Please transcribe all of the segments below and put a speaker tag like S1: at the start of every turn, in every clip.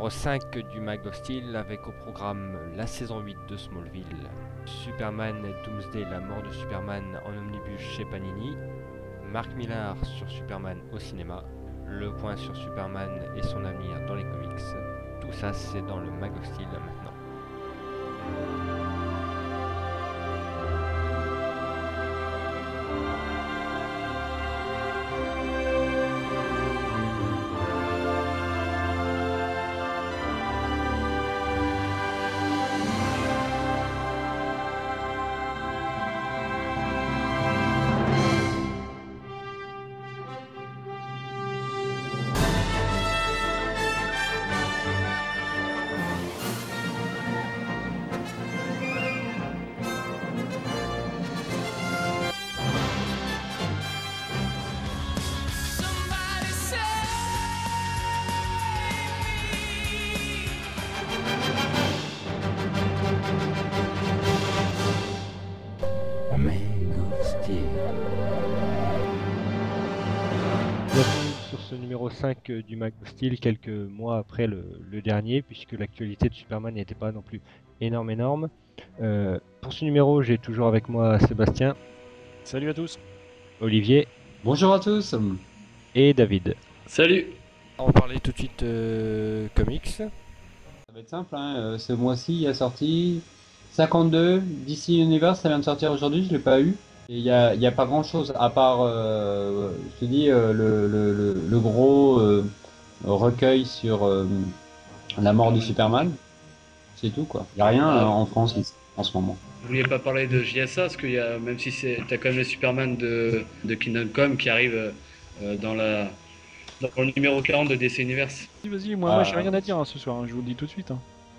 S1: numéro 5 du Mag Steel avec au programme la saison 8 de Smallville, Superman Doomsday, la mort de Superman en omnibus chez Panini, Marc Millar sur Superman au cinéma, le point sur Superman et son avenir dans les comics. Tout ça c'est dans le Mag Steel maintenant. 5 du Mag of Steel, quelques mois après le, le dernier, puisque l'actualité de Superman n'était pas non plus énorme, énorme. Euh, pour ce numéro, j'ai toujours avec moi Sébastien,
S2: Salut à tous.
S1: Olivier
S3: Bonjour à tous.
S1: et David.
S4: Salut
S1: On va parler tout de suite euh, comics.
S3: Ça va être simple, hein. euh, ce mois-ci il y a sorti 52 DC Universe, ça vient de sortir aujourd'hui, je l'ai pas eu. Il n'y a, y a pas grand-chose à part, euh, je te dis, euh, le, le, le, le gros euh, recueil sur euh, la mort de Superman. C'est tout quoi. Il n'y a rien euh, en France en ce moment.
S4: Vous vouliez pas parler de JSA parce y a, même si c'est, t'as quand même le Superman de, de Kingdom Come qui arrive euh, dans la dans le numéro 40 de DC Universe.
S2: Vas-y, vas-y, moi,
S3: Ah.
S2: moi j'ai rien à dire hein, ce soir, hein, je vous le dis tout de suite. hein.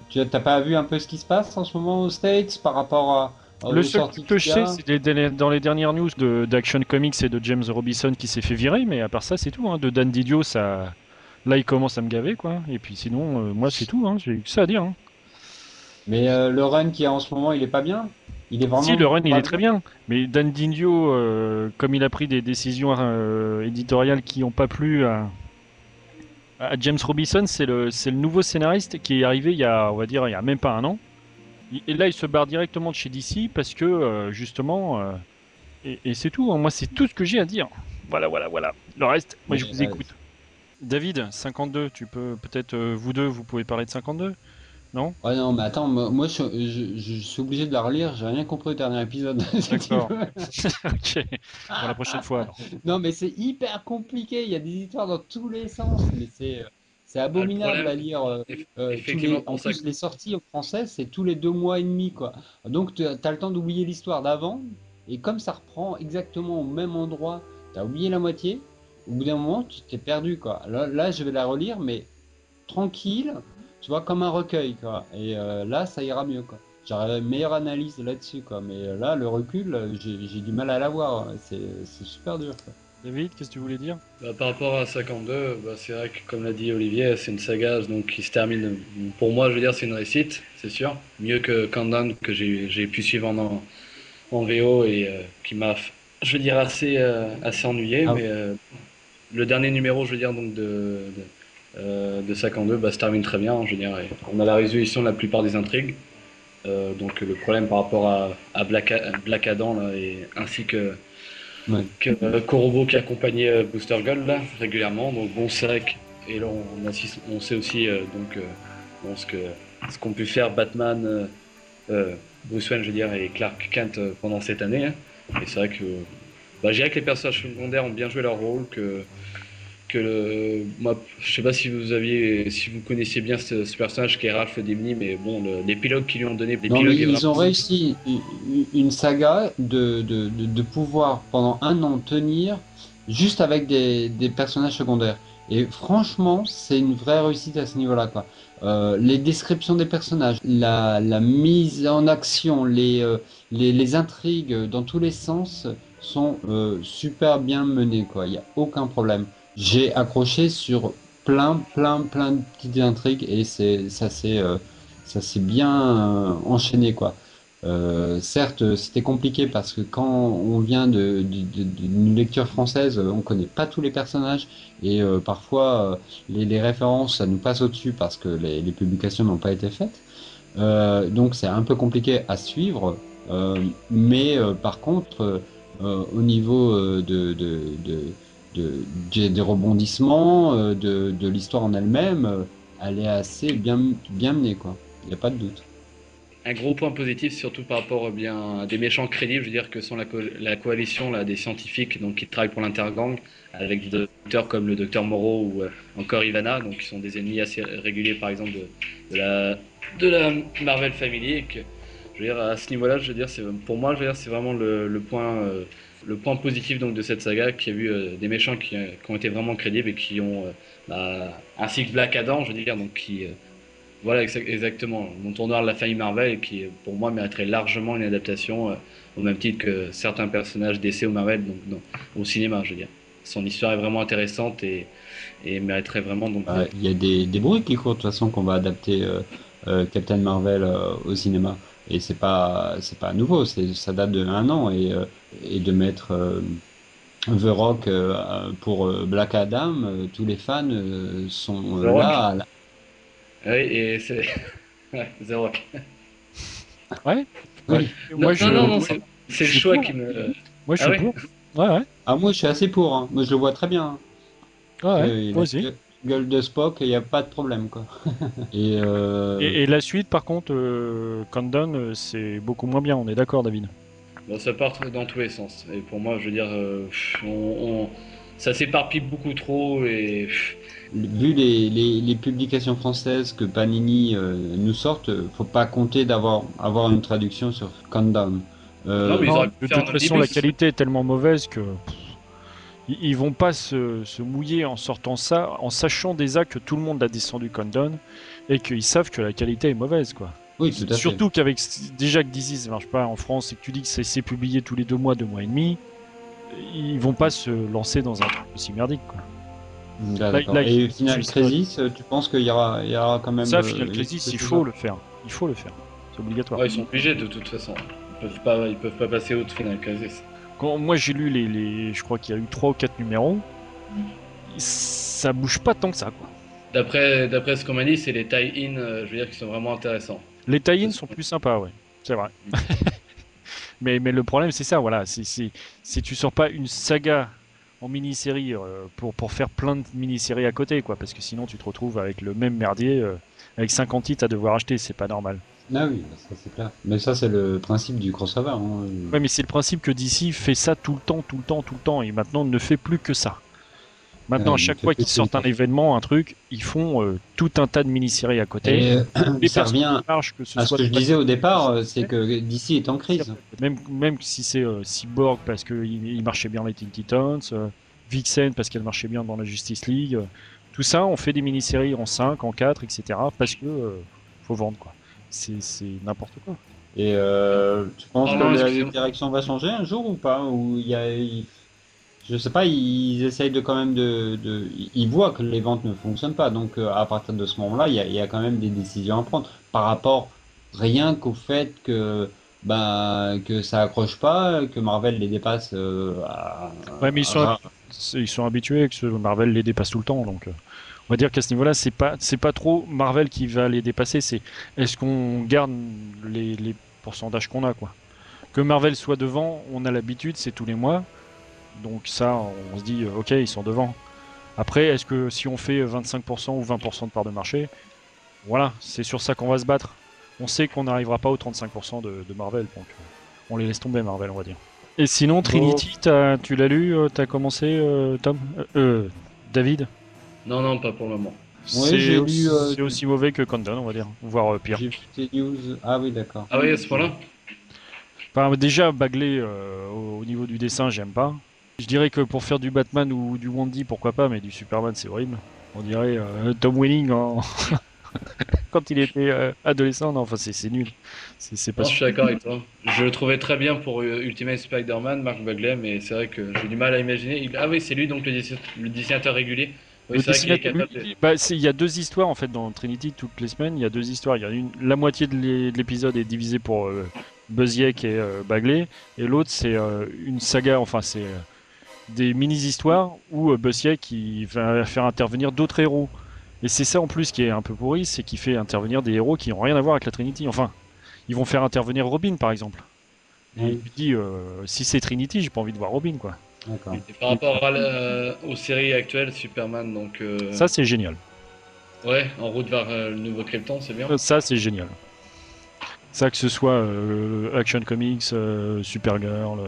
S3: Tu n'as pas vu un peu ce qui se passe en ce moment aux States par rapport à, aux
S2: Le seul
S3: a
S2: sais, c'est dans les dernières news de- d'Action Comics et de James Robinson qui s'est fait virer, mais à part ça, c'est tout. hein. De Dan Didio, ça. Là, il commence à me gaver, quoi. Et puis sinon, euh, moi, c'est tout. Hein. J'ai que ça à dire. hein.
S3: Mais euh, le run qui est en ce moment, il est pas bien? Il est vraiment.
S2: Si, le run, il est très bien. Mais Dan Didio, euh, comme il a pris des décisions euh, éditoriales qui n'ont pas plu à, à James Robinson, c'est le, le nouveau scénariste qui est arrivé il y a, on va dire, il y a même pas un an. Et là, il se barre directement de chez DC parce que, euh, justement, euh, et, et c'est tout. hein. Moi, c'est tout ce que j'ai à dire. Voilà, voilà, voilà. Le reste, moi, je vous écoute. David, 52, tu peux, peut-être, euh, vous deux, vous pouvez parler de 52 Non?
S3: Ouais, non, mais attends, moi, moi, je, je- je suis obligé de la relire, j'ai rien compris au dernier épisode.
S2: D'accord. Ok, pour la prochaine fois. alors.
S3: non, mais c'est hyper compliqué, il y a des histoires dans tous les sens, mais c'est c'est abominable
S4: problème,
S3: à lire. euh, euh, les- En plus, les sorties en français, c'est tous les deux mois et demi, quoi. Donc, tu as le temps d'oublier l'histoire d'avant, et comme ça reprend exactement au même endroit, tu as oublié la moitié, au bout d'un moment, tu t'es perdu, quoi. Là, là, je vais la relire, mais tranquille, tu vois, comme un recueil, quoi. Et euh, là, ça ira mieux, quoi. J'aurais une meilleure analyse là-dessus, quoi. Mais là, le recul, j'ai du mal à l'avoir. C'est c'est super dur, quoi.
S2: David, qu'est-ce que tu voulais dire?
S4: Bah, par rapport à 52, bah, c'est vrai que comme l'a dit Olivier, c'est une saga donc, qui se termine. Pour moi, je veux dire, c'est une réussite, c'est sûr. Mieux que Countdown que j'ai pu suivre en, en VO et euh, qui m'a, je veux dire, assez, euh, assez ennuyé.
S3: Ah.
S4: Mais euh, le dernier numéro, je veux dire, donc de, de, euh, de 52, bah, se termine très bien. Je veux dire, on a la résolution de la plupart des intrigues. Donc le problème par rapport à, à Black, Black Adam là, et ainsi que
S3: Ouais.
S4: que euh, qui accompagnait euh, Booster Gold régulièrement. Donc bon, c'est vrai que- et là on, sait aussi euh, donc ce qu'ont pu faire Batman, Bruce Wayne, je veux dire, et Clark Kent pendant cette année. hein. Et c'est vrai que bah, je dirais que les personnages secondaires ont bien joué leur rôle, que que le, moi, je sais pas si vous aviez, si vous connaissiez bien ce, ce personnage qui est Ralph Dibny, mais bon, l'épilogue qu'ils lui ont donné,
S3: Non, mais ils ont réussi une- une saga de, de, de, de pouvoir pendant un an tenir juste avec des, des personnages secondaires. Et franchement, c'est une vraie réussite à ce niveau-là. quoi. Euh, les descriptions des personnages, la, la mise en action, les, euh, les, les intrigues dans tous les sens sont euh, super bien menées. quoi. Il n'y a aucun problème. J'ai accroché sur plein, plein, plein de petites intrigues et c'est ça s'est euh, ça s'est bien euh, enchaîné quoi. Euh, certes, c'était compliqué parce que quand on vient de- d'une lecture française, on connaît pas tous les personnages et parfois les, références, ça nous passe au-dessus parce que les, publications n'ont pas été faites. Donc c'est un peu compliqué à suivre. Mais par contre, au niveau de, de, de, de- des- rebondissements, euh, de, de l'histoire en elle-même, euh, elle est assez bien, bien menée, quoi. Il n'y a pas de doute.
S4: Un gros point positif, surtout par rapport eh bien, à des méchants crédibles, je veux dire que sont la, la coalition là, des scientifiques donc, qui travaillent pour l'intergang, avec des docteurs comme le docteur Moreau ou euh, encore Ivana, donc qui sont des ennemis assez réguliers par exemple de, la, de la Marvel Family. Je veux dire, à ce niveau-là, je veux dire, pour moi, je veux dire, c'est vraiment le, le point, euh, le point positif donc, de cette saga qui a vu euh, des méchants qui, euh, qui ont été vraiment crédibles et qui ont, euh, bah, ainsi que Black Adam, je veux dire, donc qui. euh, voilà, exa- exactement. Mon tournoi de la famille Marvel, qui pour moi mériterait largement une adaptation, euh, au même titre que certains personnages DC ou Marvel, donc au cinéma, je veux dire. Son histoire est vraiment intéressante et, et mériterait vraiment donc.
S3: Il y a des, des bruits qui courent de toute façon qu'on va adapter euh, Captain Marvel au cinéma. Et c'est pas c'est pas nouveau, c'est ça date de un an et, euh, et de mettre euh, The Rock euh, pour euh, Black Adam, euh, tous les fans euh, sont euh,
S4: The
S3: là. à la-
S4: Oui, et c'est. The Rock.
S2: Ouais.
S3: Oui.
S2: Moi,
S4: non,
S2: je,
S4: non, c'est le choix
S2: pour.
S4: qui me.
S2: moi, je
S4: Ah
S2: suis
S4: ouais
S2: pour. Ouais, ouais.
S3: Ah moi je suis assez pour, hein. moi je le vois très bien.
S2: ouais, ouais,
S3: Euh,
S2: moi
S3: a
S2: aussi.
S3: Gueule de Spock, il n'y a pas de problème quoi. et, euh,
S2: Et, et la suite, par contre, euh, Countdown, euh, c'est beaucoup moins bien, on est d'accord, David
S4: Bon, ça part dans tous les sens. Et pour moi, je veux dire, euh, pff, on, on- ça s'éparpille beaucoup trop et.
S3: Vu les, les, les publications françaises que Panini euh, nous sortent, euh, faut pas compter d'avoir avoir une traduction sur Countdown. Euh,
S4: Non, mais
S2: Non, de toute façon,
S4: début,
S2: la qualité est tellement mauvaise que pff, ils, vont pas se, se mouiller en sortant ça, en sachant déjà que tout le monde a descendu Countdown et qu'ils savent que la qualité est mauvaise, quoi.
S3: oui, tout à fait.
S2: Surtout qu'avec déjà que DC ça marche pas en France et que tu dis que c'est c'est publié tous les deux mois, deux mois et demi, ils vont pas se lancer dans un truc aussi merdique, quoi.
S3: Ah, d'accord.
S2: là,
S3: et Final Crisis, euh, tu penses qu'il y aura, il y aura quand même.
S2: Ça,
S3: euh,
S2: Final Crisis, il faut le faire. Il faut le faire. C'est obligatoire.
S4: Ouais, ils sont obligés de toute façon. Ils peuvent pas, ils peuvent pas passer au Final Crisis.
S2: Quand moi j'ai lu les, les- je crois qu'il y a eu trois ou quatre numéros, ça bouge pas tant que ça, quoi.
S4: D'après, d'après ce qu'on m'a dit, c'est les tie-in, euh, je veux dire, qui sont vraiment intéressants.
S2: Les tie sont plus sympas, ouais. C'est vrai. mais, mais le problème, c'est ça, voilà. Si, si, si tu sors pas une saga en mini-série euh, pour, pour faire plein de mini-séries à côté, quoi. Parce que sinon, tu te retrouves avec le même merdier, euh, avec 50 titres à devoir acheter, c'est pas normal.
S3: Ah oui, ça c'est clair. Mais ça c'est le principe du crossover. Hein.
S2: Ouais, mais c'est le principe que DC fait ça tout le temps, tout le temps, tout le temps, et maintenant ne fait plus que ça. Maintenant,
S3: Ouais,
S2: à chaque fois qu'ils sortent un événement, un truc, ils font euh, tout un tas de mini-séries à côté.
S3: Et euh, ça revient
S2: larges, que ce
S3: à ce que je disais au départ, euh, c'est que DC est en crise.
S2: Même, même si c'est euh, Cyborg parce qu'il il marchait bien dans les Teen Titans, euh, Vixen parce qu'elle marchait bien dans la Justice League, euh, tout ça, on fait des mini-séries en 5, en 4, etc. parce que euh, faut vendre quoi. C'est c'est n'importe quoi.
S3: Et euh, tu penses
S4: Oh
S3: que
S4: non,
S3: la direction va changer un jour ou pas? Ou il y a, il- je sais pas, ils essayent de quand même de, de, ils voient que les ventes ne fonctionnent pas, donc euh, à partir de ce moment-là, il y a, il y a quand même des décisions à prendre. Par rapport rien qu'au fait que ben que ça accroche pas, que Marvel les dépasse. euh, à-
S2: Ouais, mais ils sont,
S3: à-
S2: ils sont habitués que Marvel les dépasse tout le temps, donc euh, on va dire qu'à ce niveau-là, c'est pas c'est pas trop Marvel qui va les dépasser, c'est est-ce qu'on garde les, les pourcentages qu'on a quoi. Que Marvel soit devant, on a l'habitude, c'est tous les mois, donc ça, on se dit euh, ok, ils sont devant. Après, est-ce que si on fait 25% ou 20% de part de marché, voilà, c'est sur ça qu'on va se battre. On sait qu'on n'arrivera pas aux 35% de, de Marvel, donc euh, on les laisse tomber Marvel, on va dire. Et sinon, Trinity, tu l'as lu, euh, t'as commencé, euh, Tom? Euh, euh, David?
S4: Non, non, pas pour le moment.
S2: C'est
S3: j'ai
S2: aussi,
S3: euh,
S2: c'est aussi mauvais que Countdown, on va dire, voire euh, pire.
S3: J'ai vu tes news. Ah oui, d'accord.
S4: Ah oui, à ce point-là
S2: Enfin, déjà, Bagley, euh, au, au niveau du dessin, j'aime pas. Je dirais que pour faire du Batman ou du Wandy, pourquoi pas, mais du Superman, c'est horrible. On dirait euh, Tom Welling en... quand il était euh, adolescent. Non, enfin, c'est c'est nul. C'est c'est pas
S4: Non, je suis d'accord avec toi. Je le trouvais très bien pour Ultimate Spider-Man, Mark Bagley, mais c'est vrai que j'ai du mal à imaginer. Il- Ah oui, c'est lui donc le dessinateur régulier. Oui,
S2: Le lui, bah, il y a deux histoires en fait dans Trinity toutes les semaines. Il y a deux histoires. Il y a une, la moitié de l'é- de l'épisode est divisée pour euh, et euh, Bagley, et l'autre c'est euh, une saga, enfin c'est euh, des mini-histoires où euh, Buzzieck il va faire intervenir d'autres héros. Et c'est ça en plus qui est un peu pourri, c'est qu'il fait intervenir des héros qui n'ont rien à voir avec la Trinity. Enfin, ils vont faire intervenir Robin par exemple. Et il lui dit, euh, si c'est Trinity, j'ai pas envie de voir Robin quoi.
S4: Et par rapport à la- aux séries actuelles, Superman, donc euh,
S2: Ça c'est génial.
S4: ouais, en route vers euh, le nouveau Krypton, c'est bien.
S2: Ça c'est génial. Ça que ce soit euh, Action Comics, euh, Supergirl, euh,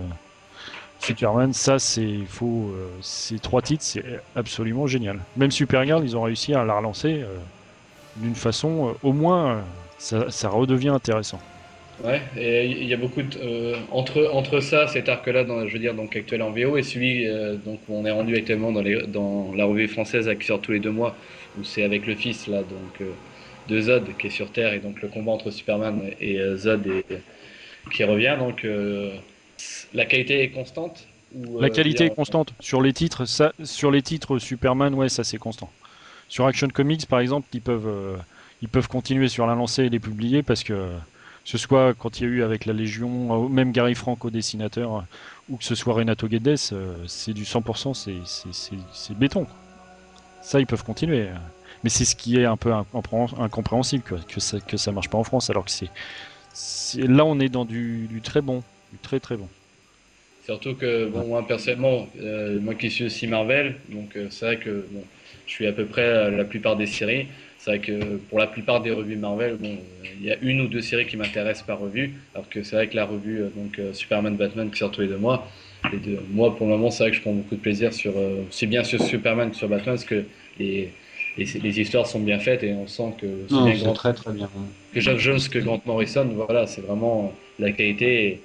S2: Superman, ça c'est il faut euh, ces trois titres c'est absolument génial. Même Supergirl, ils ont réussi à la relancer euh, d'une façon euh, au moins euh, ça, ça redevient intéressant.
S4: Ouais, et il y a beaucoup de euh, entre entre ça, cet arc-là, dans, je veux dire donc actuel en VO, et celui euh, donc où on est rendu actuellement dans les dans la revue française qui sort tous les deux mois, où c'est avec le fils là donc euh, de Zod qui est sur Terre et donc le combat entre Superman et Zod et, qui revient donc la qualité est constante ou,
S2: La qualité
S4: dire-
S2: est constante sur les titres, ça sur les titres Superman, ouais, ça c'est constant. Sur Action Comics par exemple, ils peuvent ils peuvent continuer sur la lancée et les publier parce que ce soit quand il y a eu avec la Légion, même Gary Frank au dessinateur, ou que ce soit Renato Guedes, euh, c'est du 100%, c'est- béton. Ça, ils peuvent continuer. euh. Mais c'est ce qui est un peu incompré- incompréhensible, quoi, que ça, que ça marche pas en France, alors que c'est. Là, on est dans du, du très bon, du très très bon.
S4: Surtout que, bon, moi, personnellement, euh, moi qui suis aussi Marvel, donc euh, c'est vrai que bon, je suis à peu près la plupart des séries. C'est vrai que pour la plupart des revues Marvel, bon, il y a une ou deux séries qui m'intéressent par revue, alors que c'est vrai que la revue euh, donc euh, Superman, Batman qui sort tous les deux mois, les deux, moi pour le moment, c'est vrai que je prends beaucoup de plaisir sur, euh, aussi bien sur Superman que sur Batman, parce que les, les, les histoires sont bien faites et on sent que
S3: Non,
S4: bien Grant,
S3: très très bien.
S4: que Jeff Jones que Grant Morrison, voilà, c'est vraiment la qualité.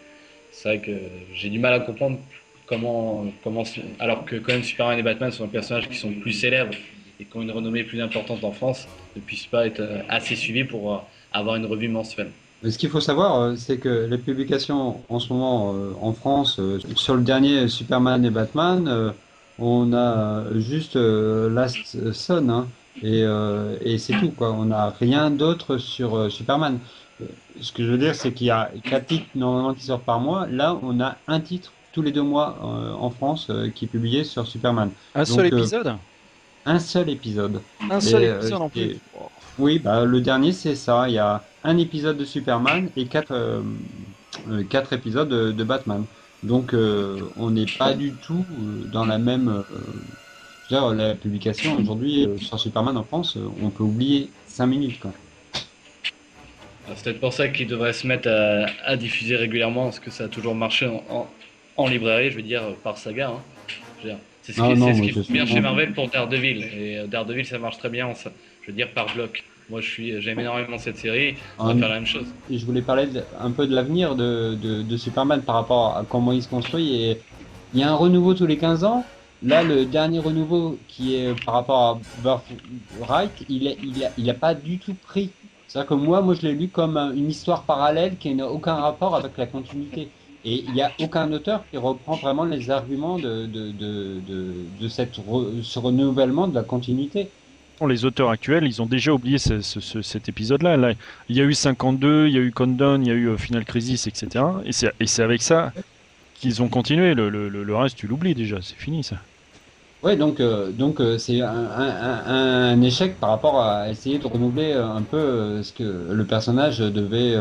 S4: C'est vrai que j'ai du mal à comprendre comment, comment, alors que quand même Superman et Batman sont des personnages qui sont plus célèbres et qui ont une renommée plus importante en France, ne puissent pas être euh, assez suivis pour euh, avoir une revue mensuelle.
S3: Mais ce qu'il faut savoir, euh, c'est que les publications en ce moment en France, sur le dernier Superman et Batman, on a juste Last Son, hein, et, et c'est tout, quoi. On n'a rien d'autre sur Superman. Ce que je veux dire, c'est qu'il y a quatre titres normalement qui sortent par mois. Là, on a un titre tous les deux mois euh, en France euh, qui est publié sur Superman.
S2: Un
S3: seul
S2: seul
S3: euh,
S2: épisode?
S3: Un seul épisode.
S2: Un
S3: seul
S2: seul
S3: euh,
S2: épisode en
S3: c'est-
S2: plus.
S3: Oui, bah, le dernier, c'est ça. Il y a un épisode de Superman et quatre, euh, euh, quatre épisodes de, de Batman. Donc, euh, on n'est pas du tout dans la même. euh, je veux dire, la publication aujourd'hui euh, sur Superman en France, on peut oublier 5 minutes. Quoi.
S4: Alors, C'est peut-être pour ça qu'ils devraient se mettre à, à diffuser régulièrement, parce que ça a toujours marché en, en, en librairie, je veux dire, par saga. hein. Je veux dire, C'est ce
S3: Ah
S4: qui, ce qui bien chez Marvel pour Daredevil. Et euh, Daredevil, ça marche très bien, en ça- je veux dire, par bloc. Moi, je suis, j'aime énormément cette série. On va
S3: Ah,
S4: faire la même chose.
S3: Je voulais parler de- un peu de l'avenir de, de, de Superman par rapport à comment il se construit. Et il y a un renouveau tous les 15 ans. Là, le dernier renouveau qui est par rapport à Birthright, il n'a il a, il a pas du tout pris. C'est-à-dire que moi, moi, je l'ai lu comme un- une histoire parallèle qui n'a aucun rapport avec la continuité. Et il n'y a aucun auteur qui reprend vraiment les arguments de, de, de, de, de cette re- ce renouvellement de la continuité.
S2: Les auteurs actuels, ils ont déjà oublié ce- ce- ce- cet épisode-là. Là, il y a eu 52, il y a eu Countdown, il y a eu euh, Final Crisis, etc. Et c'est avec ça qu'ils ont continué. Le, le- le- le reste, tu l'oublies déjà, c'est fini ça.
S3: Ouais, donc euh, donc euh, c'est un, un, échec par rapport à essayer de renouveler un peu euh, ce que le personnage devait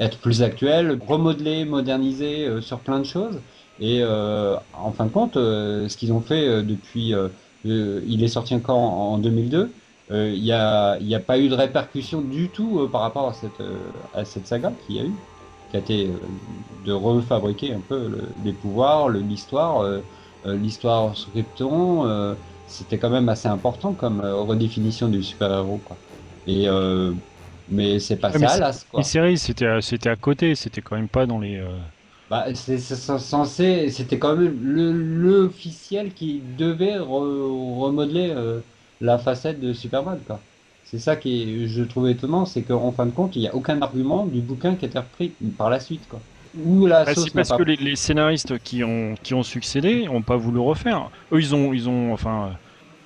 S3: être plus actuel, remodeler, moderniser euh, sur plein de choses. Et euh, en fin de compte, euh, ce qu'ils ont fait depuis, il est sorti encore en, en 2002. euh, Il n'y a, a pas eu de répercussion du tout par rapport à cette, à cette saga qu'il y a eu, qui a été de refabriquer un peu le- les pouvoirs, le- l'histoire. euh, l'histoire sur c'était quand même assez important comme redéfinition du super-héros. Et mais c'est passé
S2: Ouais, mais
S3: à
S2: c'est-
S3: l'as, quoi.
S2: Les séries, c'était à- c'était à côté, c'était quand même pas dans les. euh,
S3: Bah, c'est censé, c'était quand même le l'officiel qui devait re- remodeler euh, la facette de Superman, quoi. C'est ça qui est, je trouve étonnant, c'est qu'en fin de compte, il n'y a aucun argument du bouquin qui a été repris par la suite, quoi. Ou la
S2: Ah,
S3: sauce
S2: c'est parce
S3: pas
S2: que les, les scénaristes qui ont, qui ont succédé n'ont pas voulu refaire. Eux, ils ont, ils ont, enfin, euh,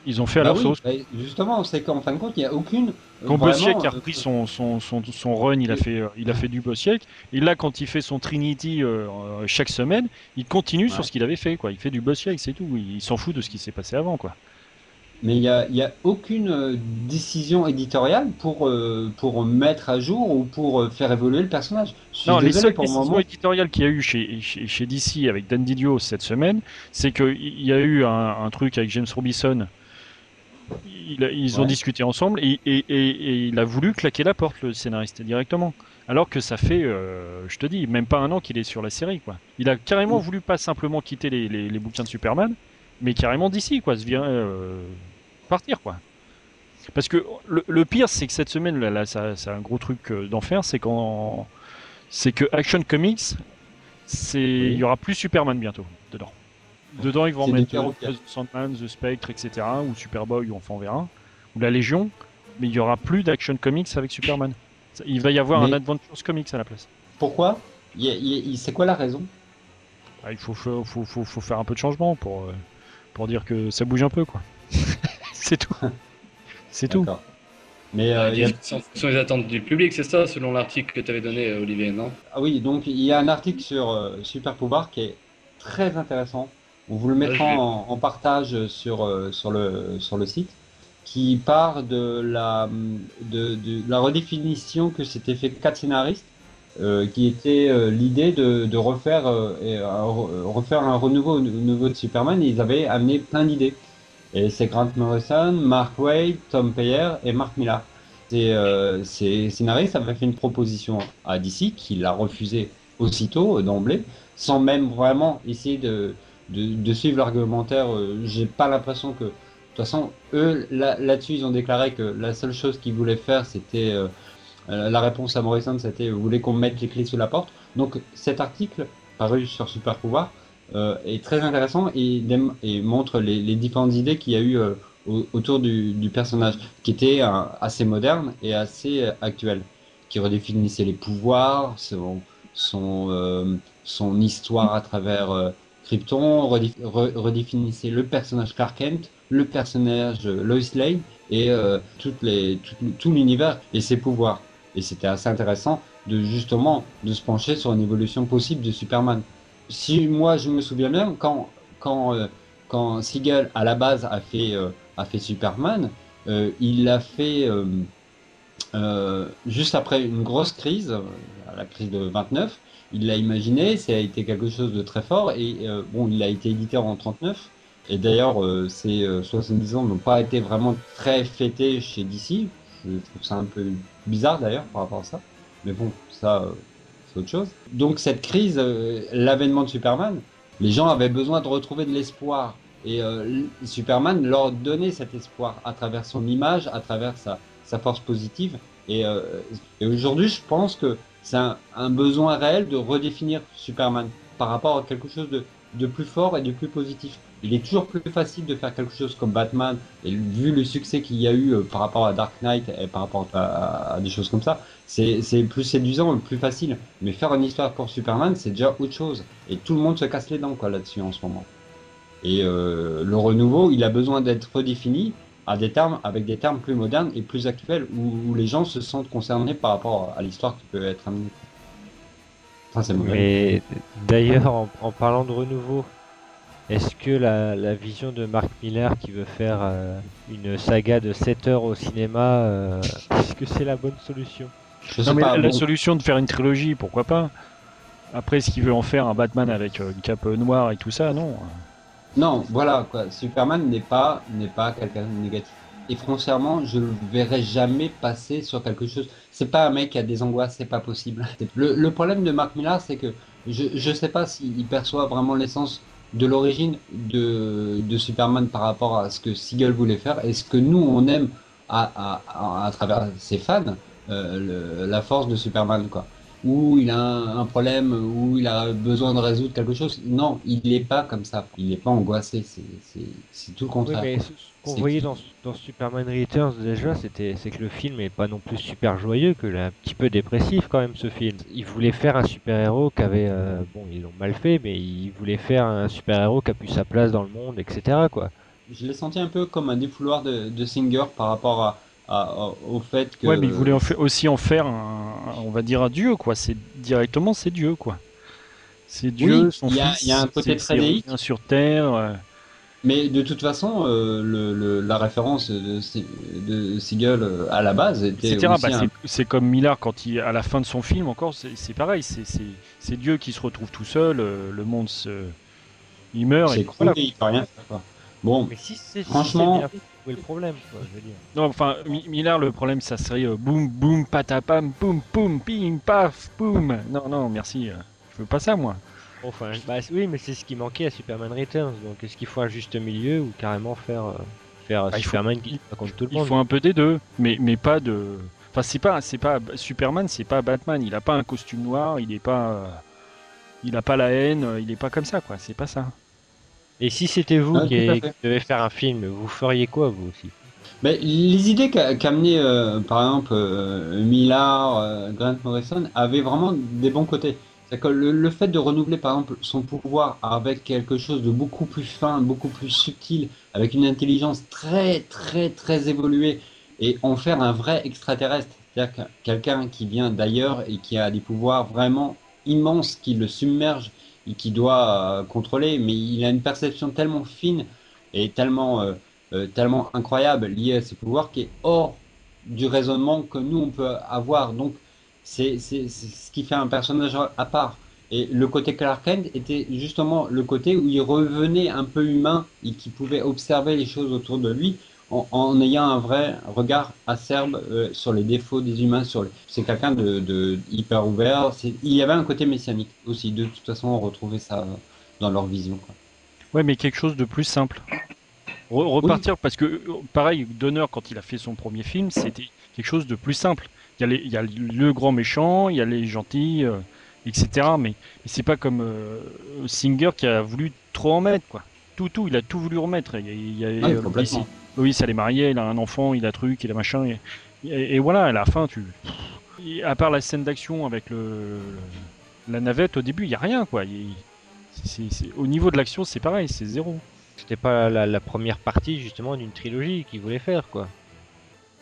S2: Ils ont fait à
S3: Bah
S2: leur
S3: oui,
S2: sauce.
S3: bah, justement, c'est qu'en fin de compte, il n'y a aucune.
S2: Quand
S3: vraiment,
S2: Bossiek a
S3: euh,
S2: repris son, son, son, son run, il a fait, euh, il a fait du Bossiek. Et là, quand il fait son Trinity euh, chaque semaine, il continue sur ce qu'il avait fait. Quoi. Il fait du Bossiek, c'est tout. Il, il s'en fout de ce qui s'est passé avant. Quoi.
S3: Mais il n'y a, y a aucune décision éditoriale pour, euh, pour mettre à jour ou pour faire évoluer le personnage. Je suis
S2: Non, les seules
S3: pour
S2: décisions
S3: moment.
S2: éditoriales qu'il y a eu chez, chez, chez DC avec Dan Didio cette semaine, c'est qu'il y a eu un, un truc avec James Robinson. Il a- ils ont discuté ensemble et, et, et, et il a voulu claquer la porte, le scénariste, directement. Alors que ça fait, euh, je te dis, même pas un an qu'il est sur la série. quoi. Il a carrément
S3: Mm.
S2: voulu pas simplement quitter les, les, les bouquins de Superman, mais carrément d'ici, quoi, se virer, euh, partir, quoi. Parce que le, le pire, c'est que cette semaine, là, là, ça, c'est un gros truc euh, d'enfer, c'est quand c'est que Action Comics, c'est il y aura plus Superman bientôt dedans. Dedans, ils vont mettre euh. Sandman, The Spectre, etc., ou Superboy, ou enfin on verra, ou la Légion, mais il y aura plus d'Action Comics avec Superman. Il va y avoir un Adventures Comics à la place.
S3: Pourquoi? C'est quoi la raison?
S2: Ah, il faut, faut, faut, faut- faut faire un peu de changement pour, euh, pour dire que ça bouge un peu, quoi. c'est tout. C'est tout.
S3: Mais euh, il y a-
S4: fonction des attentes du public, c'est ça, selon l'article que tu avais donné, euh, Olivier, non?
S3: Ah oui, donc il y a un article sur euh, Super Pouvoir qui est très intéressant. On vous le mettra
S4: Ouais,
S3: en, en partage sur, euh, sur, le, sur le site, qui part de la, de, de la redéfinition que s'étaient fait quatre scénaristes, euh, qui était euh, l'idée de, de refaire, euh, et, euh, re- refaire un renouveau au niveau de Superman. Et ils avaient amené plein d'idées. Et c'est Grant Morrison, Mark Waid, Tom Peyer et Mark Millar. Et, euh, ces scénaristes avaient fait une proposition à DC qui l'a refusé aussitôt d'emblée, sans même vraiment essayer de, de, de suivre l'argumentaire. Euh, J'ai pas l'impression que, de toute façon, eux là- là-dessus, ils ont déclaré que la seule chose qu'ils voulaient faire, c'était euh, euh, la réponse à Morrison, c'était vous voulez qu'on mette les clés sous la porte? Donc cet article paru sur Super Pouvoir euh, est très intéressant et, et montre les, les différentes idées qu'il y a eu euh, au- autour du, du personnage, qui était assez moderne et assez euh, actuel, qui redéfinissait les pouvoirs, son, son, son histoire à travers Krypton, redé- re- redéfinissait le personnage Clark Kent, le personnage euh, Lois Lane et euh, tout, l'univers et ses pouvoirs. Et c'était assez intéressant de justement de se pencher sur une évolution possible de Superman. Si moi je me souviens bien, quand quand euh, quand Siegel à la base a fait a fait Superman, il l'a fait juste après une grosse crise, la crise de 29. Il l'a imaginé, ça a été quelque chose de très fort et euh, bon, il a été édité en 39. Et d'ailleurs, euh, ces euh, 70 ans n'ont pas été vraiment très fêtés chez DC. Je trouve ça un peu bizarre d'ailleurs par rapport à ça. Mais bon, ça, euh, c'est autre chose. Donc cette crise, euh, l'avènement de Superman, les gens avaient besoin de retrouver de l'espoir. Et euh, Superman leur donnait cet espoir à travers son image, à travers sa, force positive. Euh, et aujourd'hui, je pense que c'est un, besoin réel de redéfinir Superman par rapport à quelque chose de, de plus fort et de plus positif. Il est toujours plus facile de faire quelque chose comme Batman, et vu le succès qu'il y a eu euh, par rapport à Dark Knight et par rapport à, des choses comme ça, c'est c'est plus séduisant, plus facile. Mais faire une histoire pour Superman, c'est déjà autre chose. Et tout le monde se casse les dents quoi là-dessus en ce moment. Et euh, le renouveau, il a besoin d'être redéfini à des termes, avec des termes plus modernes et plus actuels, où, où les gens se sentent concernés par rapport à l'histoire qui peut être amenée. Enfin, c'est mauvais.
S1: Mais d'ailleurs, en, en parlant de renouveau, est-ce que la, la vision de Mark Miller qui veut faire euh, une saga de 7 heures au cinéma, euh, est-ce que c'est la bonne solution?
S3: Je sais
S2: Non, mais
S3: pas,
S2: la
S3: bon,
S2: solution de faire une trilogie, pourquoi pas? Après, ce qu'il veut en faire un Batman avec euh, une cape noire et tout ça, non.
S3: Non, voilà, quoi. Superman n'est pas, n'est pas quelqu'un de négatif. Et foncièrement, je le verrai jamais passer sur quelque chose. C'est pas un mec qui a des angoisses, c'est pas possible. Le, le problème de Mark Millar, c'est que je, je sais pas s'il perçoit vraiment l'essence de l'origine de, de Superman par rapport à ce que Siegel voulait faire et ce que nous on aime à, à, à, à travers ses fans, euh, le- la force de Superman, quoi. Où il a un, un problème, où il a besoin de résoudre quelque chose. Non, il n'est pas comme ça. Il n'est pas angoissé. C'est- tout le
S1: Oui,
S3: contraire.
S1: mais ce qu'on voyait dans, dans Superman Returns déjà, c'était c'est que le film est pas non plus super joyeux, que est un petit peu dépressif quand même ce film. Il voulait faire un super-héros qui avait, euh, bon, ils l'ont mal fait, mais il voulait faire un super-héros qui a pu sa place dans le monde, etc. quoi.
S3: je l'ai senti un peu comme un défouloir de, de Singer par rapport à, à- au fait que.
S2: Ouais, mais il voulait aussi en faire, un, on va dire, un dieu, quoi. C'est directement, c'est Dieu, quoi. C'est Dieu,
S3: Oui,
S2: son
S3: il y a-
S2: fils.
S3: il y a un côté très déique.
S2: sur Terre. euh,
S3: Mais de toute façon, euh, le, le- la référence de, Si- de Siegel euh, à la base était
S2: Bah,
S3: un-
S2: c'est- comme Millard quand il, à la fin de son film encore, c'est pareil. C'est- Dieu qui se retrouve tout seul, euh, le monde se, il meurt et voilà.
S3: il peut rien faire. quoi. Bon,
S5: Mais si
S3: Franchement-
S5: c'est bien fait, où est le problème quoi, je veux dire.
S2: Non, enfin, Mi- Millard, le problème, ça serait euh, boum, boum, patapam, boum, boum, pim, paf, boum. Non, non, merci. euh, Je veux pas ça, moi.
S5: Enfin, bah, oui, mais c'est ce qui manquait à Superman Returns. Donc, est-ce qu'il faut un juste milieu ou carrément faire, euh, faire
S2: Bah, il faut-
S5: Superman qui raconte tout le
S2: Il
S5: monde
S2: faut un peu des deux, mais, mais pas de. Enfin, c'est pas, c'est pas Superman, c'est pas Batman. Il a pas un costume noir, il est pas, euh, il a pas la haine, il est pas comme ça, quoi. C'est pas ça.
S5: Et si c'était vous qui,
S3: fait.
S5: devez faire un film, vous feriez quoi vous aussi?
S3: Mais les idées qu'a qu'a amené euh, par exemple euh, Millard, euh, Grant Morrison avaient vraiment des bons côtés. C'est que le, le fait de renouveler par exemple son pouvoir avec quelque chose de beaucoup plus fin, beaucoup plus subtil, avec une intelligence très très très évoluée et en faire un vrai extraterrestre, c'est-à-dire que quelqu'un qui vient d'ailleurs et qui a des pouvoirs vraiment immenses qui le submergent et qui doit euh, contrôler, mais il a une perception tellement fine et tellement euh, euh, tellement incroyable liée à ses pouvoirs qui est hors du raisonnement que nous on peut avoir. Donc c'est ce qui fait un personnage à part. Et le côté Clark Kent était justement le côté où il revenait un peu humain et qui pouvait observer les choses autour de lui en, en ayant un vrai regard acerbe euh, sur les défauts des humains. Sur les... C'est quelqu'un de, de hyper ouvert. Il y avait un côté messianique aussi. De toute façon, on retrouvait ça dans leur vision. quoi.
S2: Ouais, mais quelque chose de plus simple. Re- repartir parce que euh, pareil, Donner quand il a fait son premier film, c'était quelque chose de plus simple. Il y a, les- il y a le grand méchant, il y a les gentils, euh, etc. Mais, c'est pas comme euh, Singer qui a voulu trop en mettre quoi. Tout, tout, il a tout voulu remettre. Il y a, il y a- euh,
S3: complètement.
S2: Loïs, elle est mariée, elle a un enfant, il a truc, il a machin. Et, voilà, à la fin, tu. à part la scène d'action avec le, la navette, au début, il y a rien quoi. Il- au niveau de l'action, c'est pareil, c'est zéro.
S5: C'était pas la, la première partie justement d'une trilogie qu'ils voulaient faire quoi.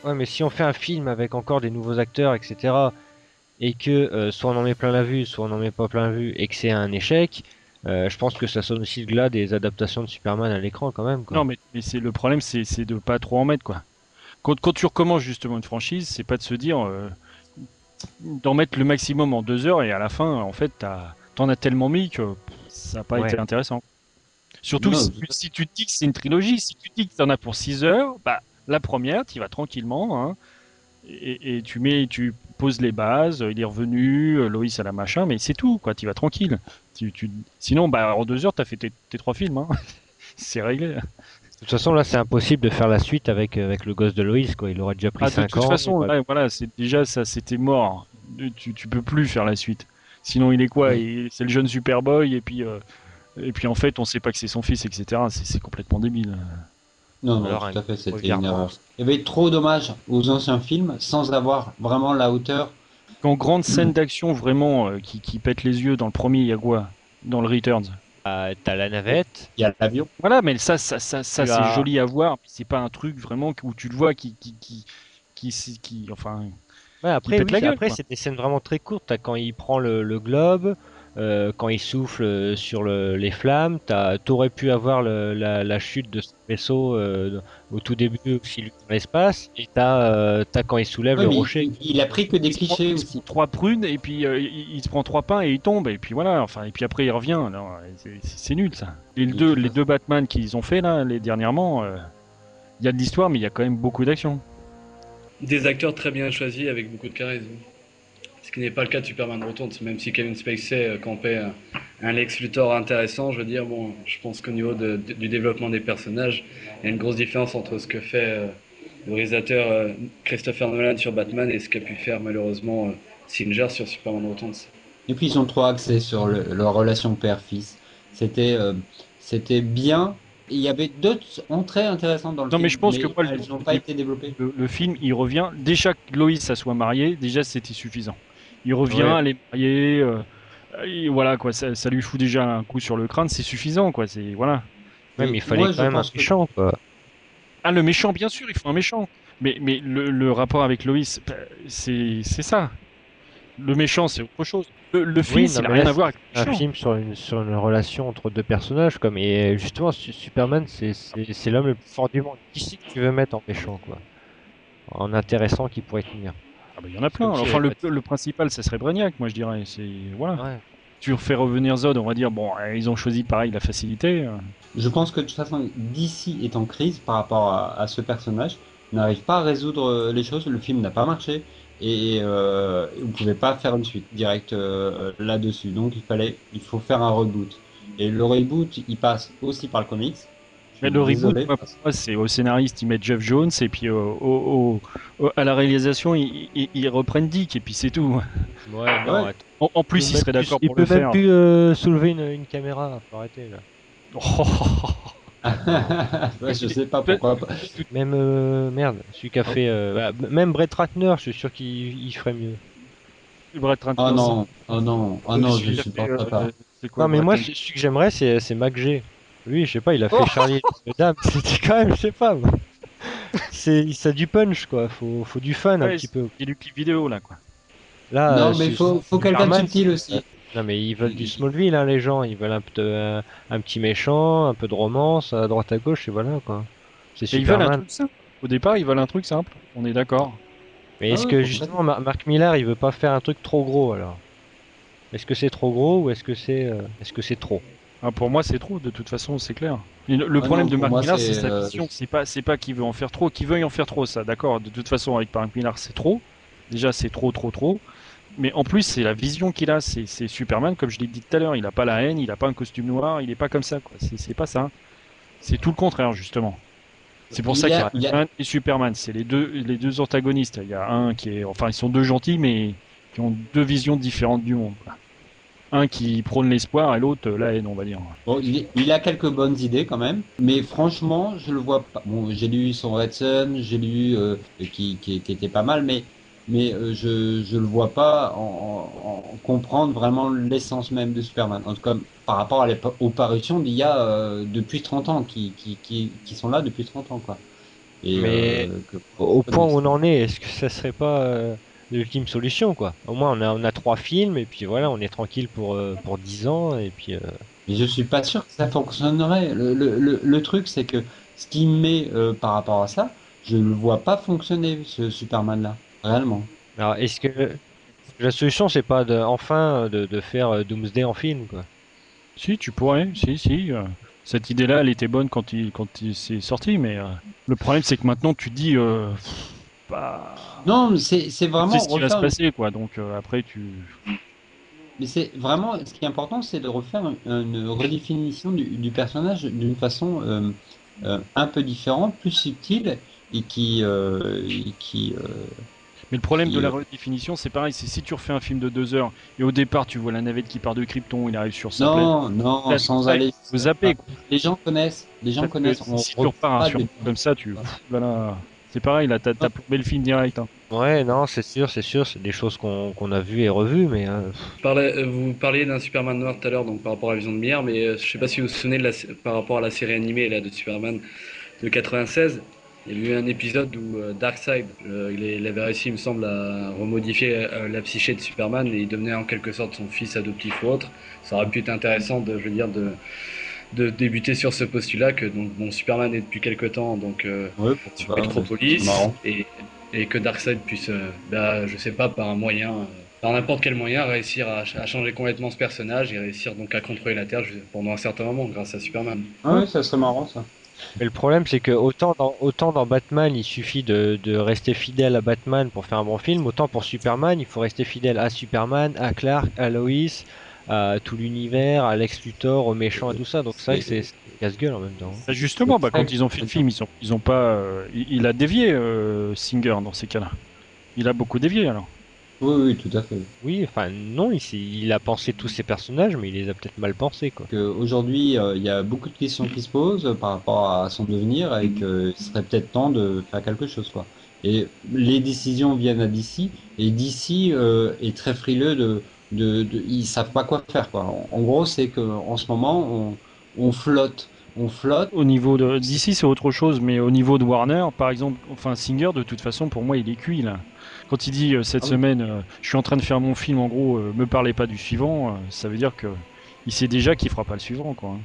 S5: Ouais, mais si on fait un film avec encore des nouveaux acteurs, etc., et que euh, soit on en met plein la vue, soit on en met pas plein la vue, et que c'est un échec, euh, je pense que ça sonne aussi le glas des adaptations de Superman à l'écran quand même. Quoi.
S2: Non, mais, mais c'est le problème, c'est c'est de pas trop en mettre quoi. Quand, quand tu recommences justement une franchise, c'est pas de se dire euh, d'en mettre le maximum en deux heures et à la fin, en fait, t'as- t'en as tellement mis que ça n'a pas
S5: Ouais.
S2: été intéressant. Surtout
S3: Non,
S2: si, tu- si tu te dis que c'est une trilogie, si tu dis que t'en as pour 6 heures, bah la première, tu vas tranquillement, hein, et, et tu mets, tu poses les bases, il est revenu, euh, Loïs à la machin, mais c'est tout, quoi, tu vas tranquille. Tu, tu- Sinon, bah en deux heures, t'as fait tes, tes trois films, hein. c'est réglé.
S5: De toute façon, là, c'est impossible de faire la suite avec, euh, avec le gosse de Loïs, quoi. Il aurait déjà pris
S2: Ah, de
S5: 5
S2: toute
S5: ans.
S2: façon,
S5: il va-
S2: là, voilà, c'est déjà ça, c'était mort. Tu, tu peux plus faire la suite. Sinon, il est quoi? C'est le jeune Superboy et puis euh, et puis en fait, on sait pas que c'est son fils, etc. C'est complètement débile.
S3: Non, non,
S5: Alors,
S3: tout à fait, c'était une erreur. Il y avait trop d'hommages aux anciens films sans avoir vraiment la hauteur.
S2: Quand grande scène d'action vraiment euh, qui, qui pète les yeux dans le premier, il y a quoi? Dans le Returns?
S5: Ah, T'as la navette.
S3: Il y a l'avion.
S2: Voilà, mais ça, ça, ça, ça c'est
S5: as-
S2: joli à voir. C'est pas un truc vraiment où tu le vois qui, qui, qui, qui, qui- enfin,
S5: Ouais, après, oui,
S2: gueule,
S5: après c'est des scènes vraiment très courtes. T'as quand il prend le, le globe, euh, quand il souffle euh, sur le- les flammes. T'aurais pu avoir le- la, la chute de ce vaisseau euh, au tout début aussi lui, dans l'espace. Et t'as euh, quand il soulève
S3: Ouais,
S5: le rocher.
S3: il, il a pris que des
S2: il se prend-
S3: clichés
S2: il se
S3: aussi.
S2: prend trois prunes et puis euh, il, il se prend trois pains et il tombe et puis voilà enfin et puis après il revient Non, c'est- nul ça les deux les Batman qu'ils ont fait là les dernièrement euh, il y a de l'histoire mais il y a quand même beaucoup d'action
S4: Des acteurs très bien choisis avec beaucoup de charisme. Ce qui n'est pas le cas de Superman Returns, même si Kevin Spacey euh, campait un, Lex Luthor intéressant, je veux dire, bon, je pense qu'au niveau de- de- du développement des personnages, il y a une grosse différence entre ce que fait euh, le réalisateur euh, Christopher Nolan sur Batman et ce qu'a pu faire malheureusement euh, Singer sur Superman Returns.
S3: Et puis ils ont trop axé sur le- leur relation père-fils. C'était euh, c'était bien. Il y avait d'autres entrées intéressantes dans le
S2: Non,
S3: film.
S2: mais je pense que
S3: elles n'ont pas été développées.
S2: le, le film il revient déjà que Loïs ça soit mariée déjà c'était suffisant il revient
S5: Ouais.
S2: elle est mariée euh, et voilà quoi ça, ça lui fout déjà un coup sur le crâne c'est suffisant quoi c'est voilà
S5: Ouais, mais il fallait
S3: Moi,
S5: quand même un
S3: que-
S5: méchant, quoi.
S2: Ah, le méchant, bien sûr, il faut un méchant. Mais, mais le, le rapport avec Loïs, bah, c'est c'est ça. Le méchant, c'est autre chose. Le, le film,
S5: Oui,
S2: il
S5: non,
S2: n'a
S5: mais
S2: rien
S5: là,
S2: à voir avec le
S5: un
S2: méchant.
S5: film sur une, sur une relation entre deux personnages comme et justement Su- Superman c'est c'est c'est l'homme le plus fort du monde qui c'est que tu veux mettre en méchant quoi? En intéressant qui pourrait tenir?
S2: Ah bah, il y en a plein. Enfin, le, le principal, ça serait Brainiac, moi je dirais. C'est voilà.
S5: ouais
S2: Tu refais revenir Zod, on va dire bon, euh, ils ont choisi pareil la facilité.
S3: Je pense que de toute façon, DC est en crise par rapport à, à ce personnage, n'arrive pas à résoudre euh, les choses, le film n'a pas marché, et euh, vous pouvez pas faire une suite directe euh, là-dessus. Donc il fallait, il faut faire un reboot. Et le reboot, il passe aussi par le comics. Je
S2: Mais le reboot,
S3: désolé,
S2: moi, pour moi, c'est au scénariste, ils mettent Jeff Jones, et puis euh, au, au- au- à la réalisation, ils, ils- ils reprennent Dick, et puis c'est tout.
S5: ouais non
S3: Ouais.
S2: En, en plus,
S5: peut
S2: il
S5: même
S2: serait
S5: plus-
S2: d'accord
S5: il
S2: pour
S5: peut
S2: le
S5: même
S2: faire.
S5: plus euh, soulever une, une caméra faut arrêter là
S3: ouais, je sais pas pourquoi.
S5: même euh, merde celui qui a fait euh, bah, même Brett Ratner je suis sûr qu'il il ferait mieux
S2: Brett Ratner,
S3: Oh non, oh non, oh non, je
S2: a
S3: supporte pas.
S2: euh, quoi,
S5: non mais
S2: Brett
S5: moi celui que j'aimerais c'est c'est McG lui je sais pas il a fait
S2: Oh
S5: Charlie et les dames c'était quand même je sais pas moi. c'est ça a du punch quoi faut faut du fun un petit peu
S2: Il y a du clip vidéo là, quoi.
S5: là
S3: non,
S5: euh,
S3: mais faut, faut quelqu'un de subtil aussi.
S5: Non mais ils veulent du Smallville hein, les gens, ils veulent un, peu- un, un petit méchant, un peu de romance à droite à gauche et voilà quoi. C'est
S2: Et ils veulent un truc simple. Au départ, ils veulent un truc simple. On est d'accord.
S5: Mais
S3: Ah
S5: est-ce que justement Mar- Mark Millar il veut pas faire un truc trop gros alors? Est-ce que c'est trop gros ou est-ce que c'est euh, est-ce que c'est trop?
S2: Ah, pour moi, c'est trop. De toute façon, c'est clair. Le
S3: Ah
S2: problème
S3: non,
S2: de Mark Millar,
S3: c'est,
S2: sa
S3: euh,
S2: vision. C'est pas, c'est pas qu'il veut en faire trop. Qu'il veuille en faire trop, ça, d'accord. De toute façon, avec Mark Millar, c'est trop. Déjà, c'est trop, trop, trop. Mais en plus, c'est la vision qu'il a. C'est Superman, comme je l'ai dit tout à l'heure. Il a pas la haine, il a pas un costume noir, il est pas comme ça, quoi. C'est pas ça. C'est tout le contraire, justement. C'est pour
S3: Il
S2: ça qu'il y
S3: a- y
S2: Batman et Superman. C'est les deux, les deux antagonistes. Il y a un qui est, enfin, ils sont deux gentils, mais qui ont deux visions différentes du monde. quoi. Un qui prône l'espoir et l'autre la haine, on va dire.
S3: Bon, il, a quelques bonnes idées quand même, mais franchement, je le vois pas. Bon, j'ai lu son Red Sun, j'ai lu euh, qui, qui, qui était pas mal, mais mais euh, je je le vois pas en, en- en comprendre vraiment l'essence même de Superman. En tout cas, par rapport à aux parutions d'il y a euh, depuis 30 ans, qui, qui qui qui sont là depuis 30 ans quoi. Et
S5: Mais-
S3: euh, que-
S5: Au au point où on en est, est-ce que ça serait pas l'ultime solution quoi Au moins on a on a trois films et puis voilà on est tranquille pour euh, pour 10 ans et puis euh,
S3: Mais je suis pas sûr que ça fonctionnerait. Le, le, le, le truc, c'est que ce qui me met euh, par rapport à ça, je ne le vois pas fonctionner, ce Superman-là. Réellement.
S5: alors est-ce que la solution c'est pas de enfin de, de faire Doomsday en film quoi?
S2: Si, tu pourrais, si, si. cette idée-là, elle était bonne quand il, quand il s'est sorti, mais euh, le problème, c'est que maintenant, tu te dis,
S3: Non, c'est vraiment.
S2: c'est ce qui va se
S3: refaire-
S2: passer, quoi. Donc euh, après, tu,
S3: Mais c'est vraiment. Ce qui est important, c'est de refaire une, redéfinition du, du personnage d'une façon euh, euh, un peu différente, plus subtile, et qui. et qui
S2: Mais le problème de la redéfinition, c'est pareil, c'est si tu refais un film de deux heures et au départ tu vois la navette qui part de Krypton, il arrive sur sa.
S3: Non, non,
S2: Là,
S3: sans aller.
S2: Faut zapper. quoi.
S3: Les gens connaissent. Les gens connaissent. on
S2: si tu repars sur
S3: des-
S2: comme ça, tu, voilà, c'est pareil, là, t'as t'as plombé le film direct. hein.
S5: Ouais non c'est sûr c'est sûr c'est des choses qu'on a vues et revues mais euh,
S4: euh, vous parliez d'un Superman noir tout à l'heure, donc par rapport à la vision de Mir, mais euh, je sais pas si vous vous souvenez de la, par rapport à la série animée là, de Superman de 96. Il y a eu un épisode où euh, Darkseid, euh, il, il avait réussi, il me semble, à remodifier euh, la psyché de Superman et il devenait en quelque sorte son fils adoptif ou autre. Ça aurait pu être intéressant, de, je veux dire, de, de débuter sur ce postulat que donc bon, Superman est depuis quelque temps donc euh,
S3: Ouais,
S4: sur Metropolis et, et que Darkseid puisse, euh, bah, je sais pas, par un moyen, euh, par n'importe quel moyen, réussir à, à changer complètement ce personnage et réussir donc à contrôler la Terre pendant un certain moment grâce à Superman.
S3: Ah ouais, ça serait marrant ça.
S5: Mais le problème, c'est que autant dans, autant dans Batman, il suffit de, de rester fidèle à Batman pour faire un bon film, autant pour Superman, il faut rester fidèle à Superman, à Clark, à Lois, à tout l'univers, à Lex Luthor, aux méchants et tout ça. Donc c'est vrai que c'est casse-gueule en même temps.
S2: Bah, Justement, bah, quand ils ont fait le film, ils ont, ils ont pas, euh, il, a dévié euh, Singer dans ces cas-là. Il a beaucoup dévié alors.
S3: Oui, oui, tout à fait.
S5: Oui, enfin non, il, il a pensé tous ces personnages, mais il les a peut-être mal pensés quoi.
S3: Aujourd'hui, euh, il y a beaucoup de questions qui se posent par rapport à son devenir et qu'il serait peut-être temps de faire quelque chose. Quoi. Et les décisions viennent à DC et DC euh, est très frileux de, de, de- Ils savent pas quoi faire. Quoi. En, en gros, c'est qu'en ce moment, on, on flotte on flotte.
S2: Au niveau de d'ici, c'est autre chose, mais au niveau de Warner, par exemple, enfin Singer, de toute façon, pour moi, il est cuit là. Quand il dit euh, cette
S3: Ah oui.
S2: semaine, euh, je suis en train de faire mon film, en gros, euh, me parlez pas du suivant, euh, ça veut dire que il sait déjà qu'il fera pas le suivant, quoi.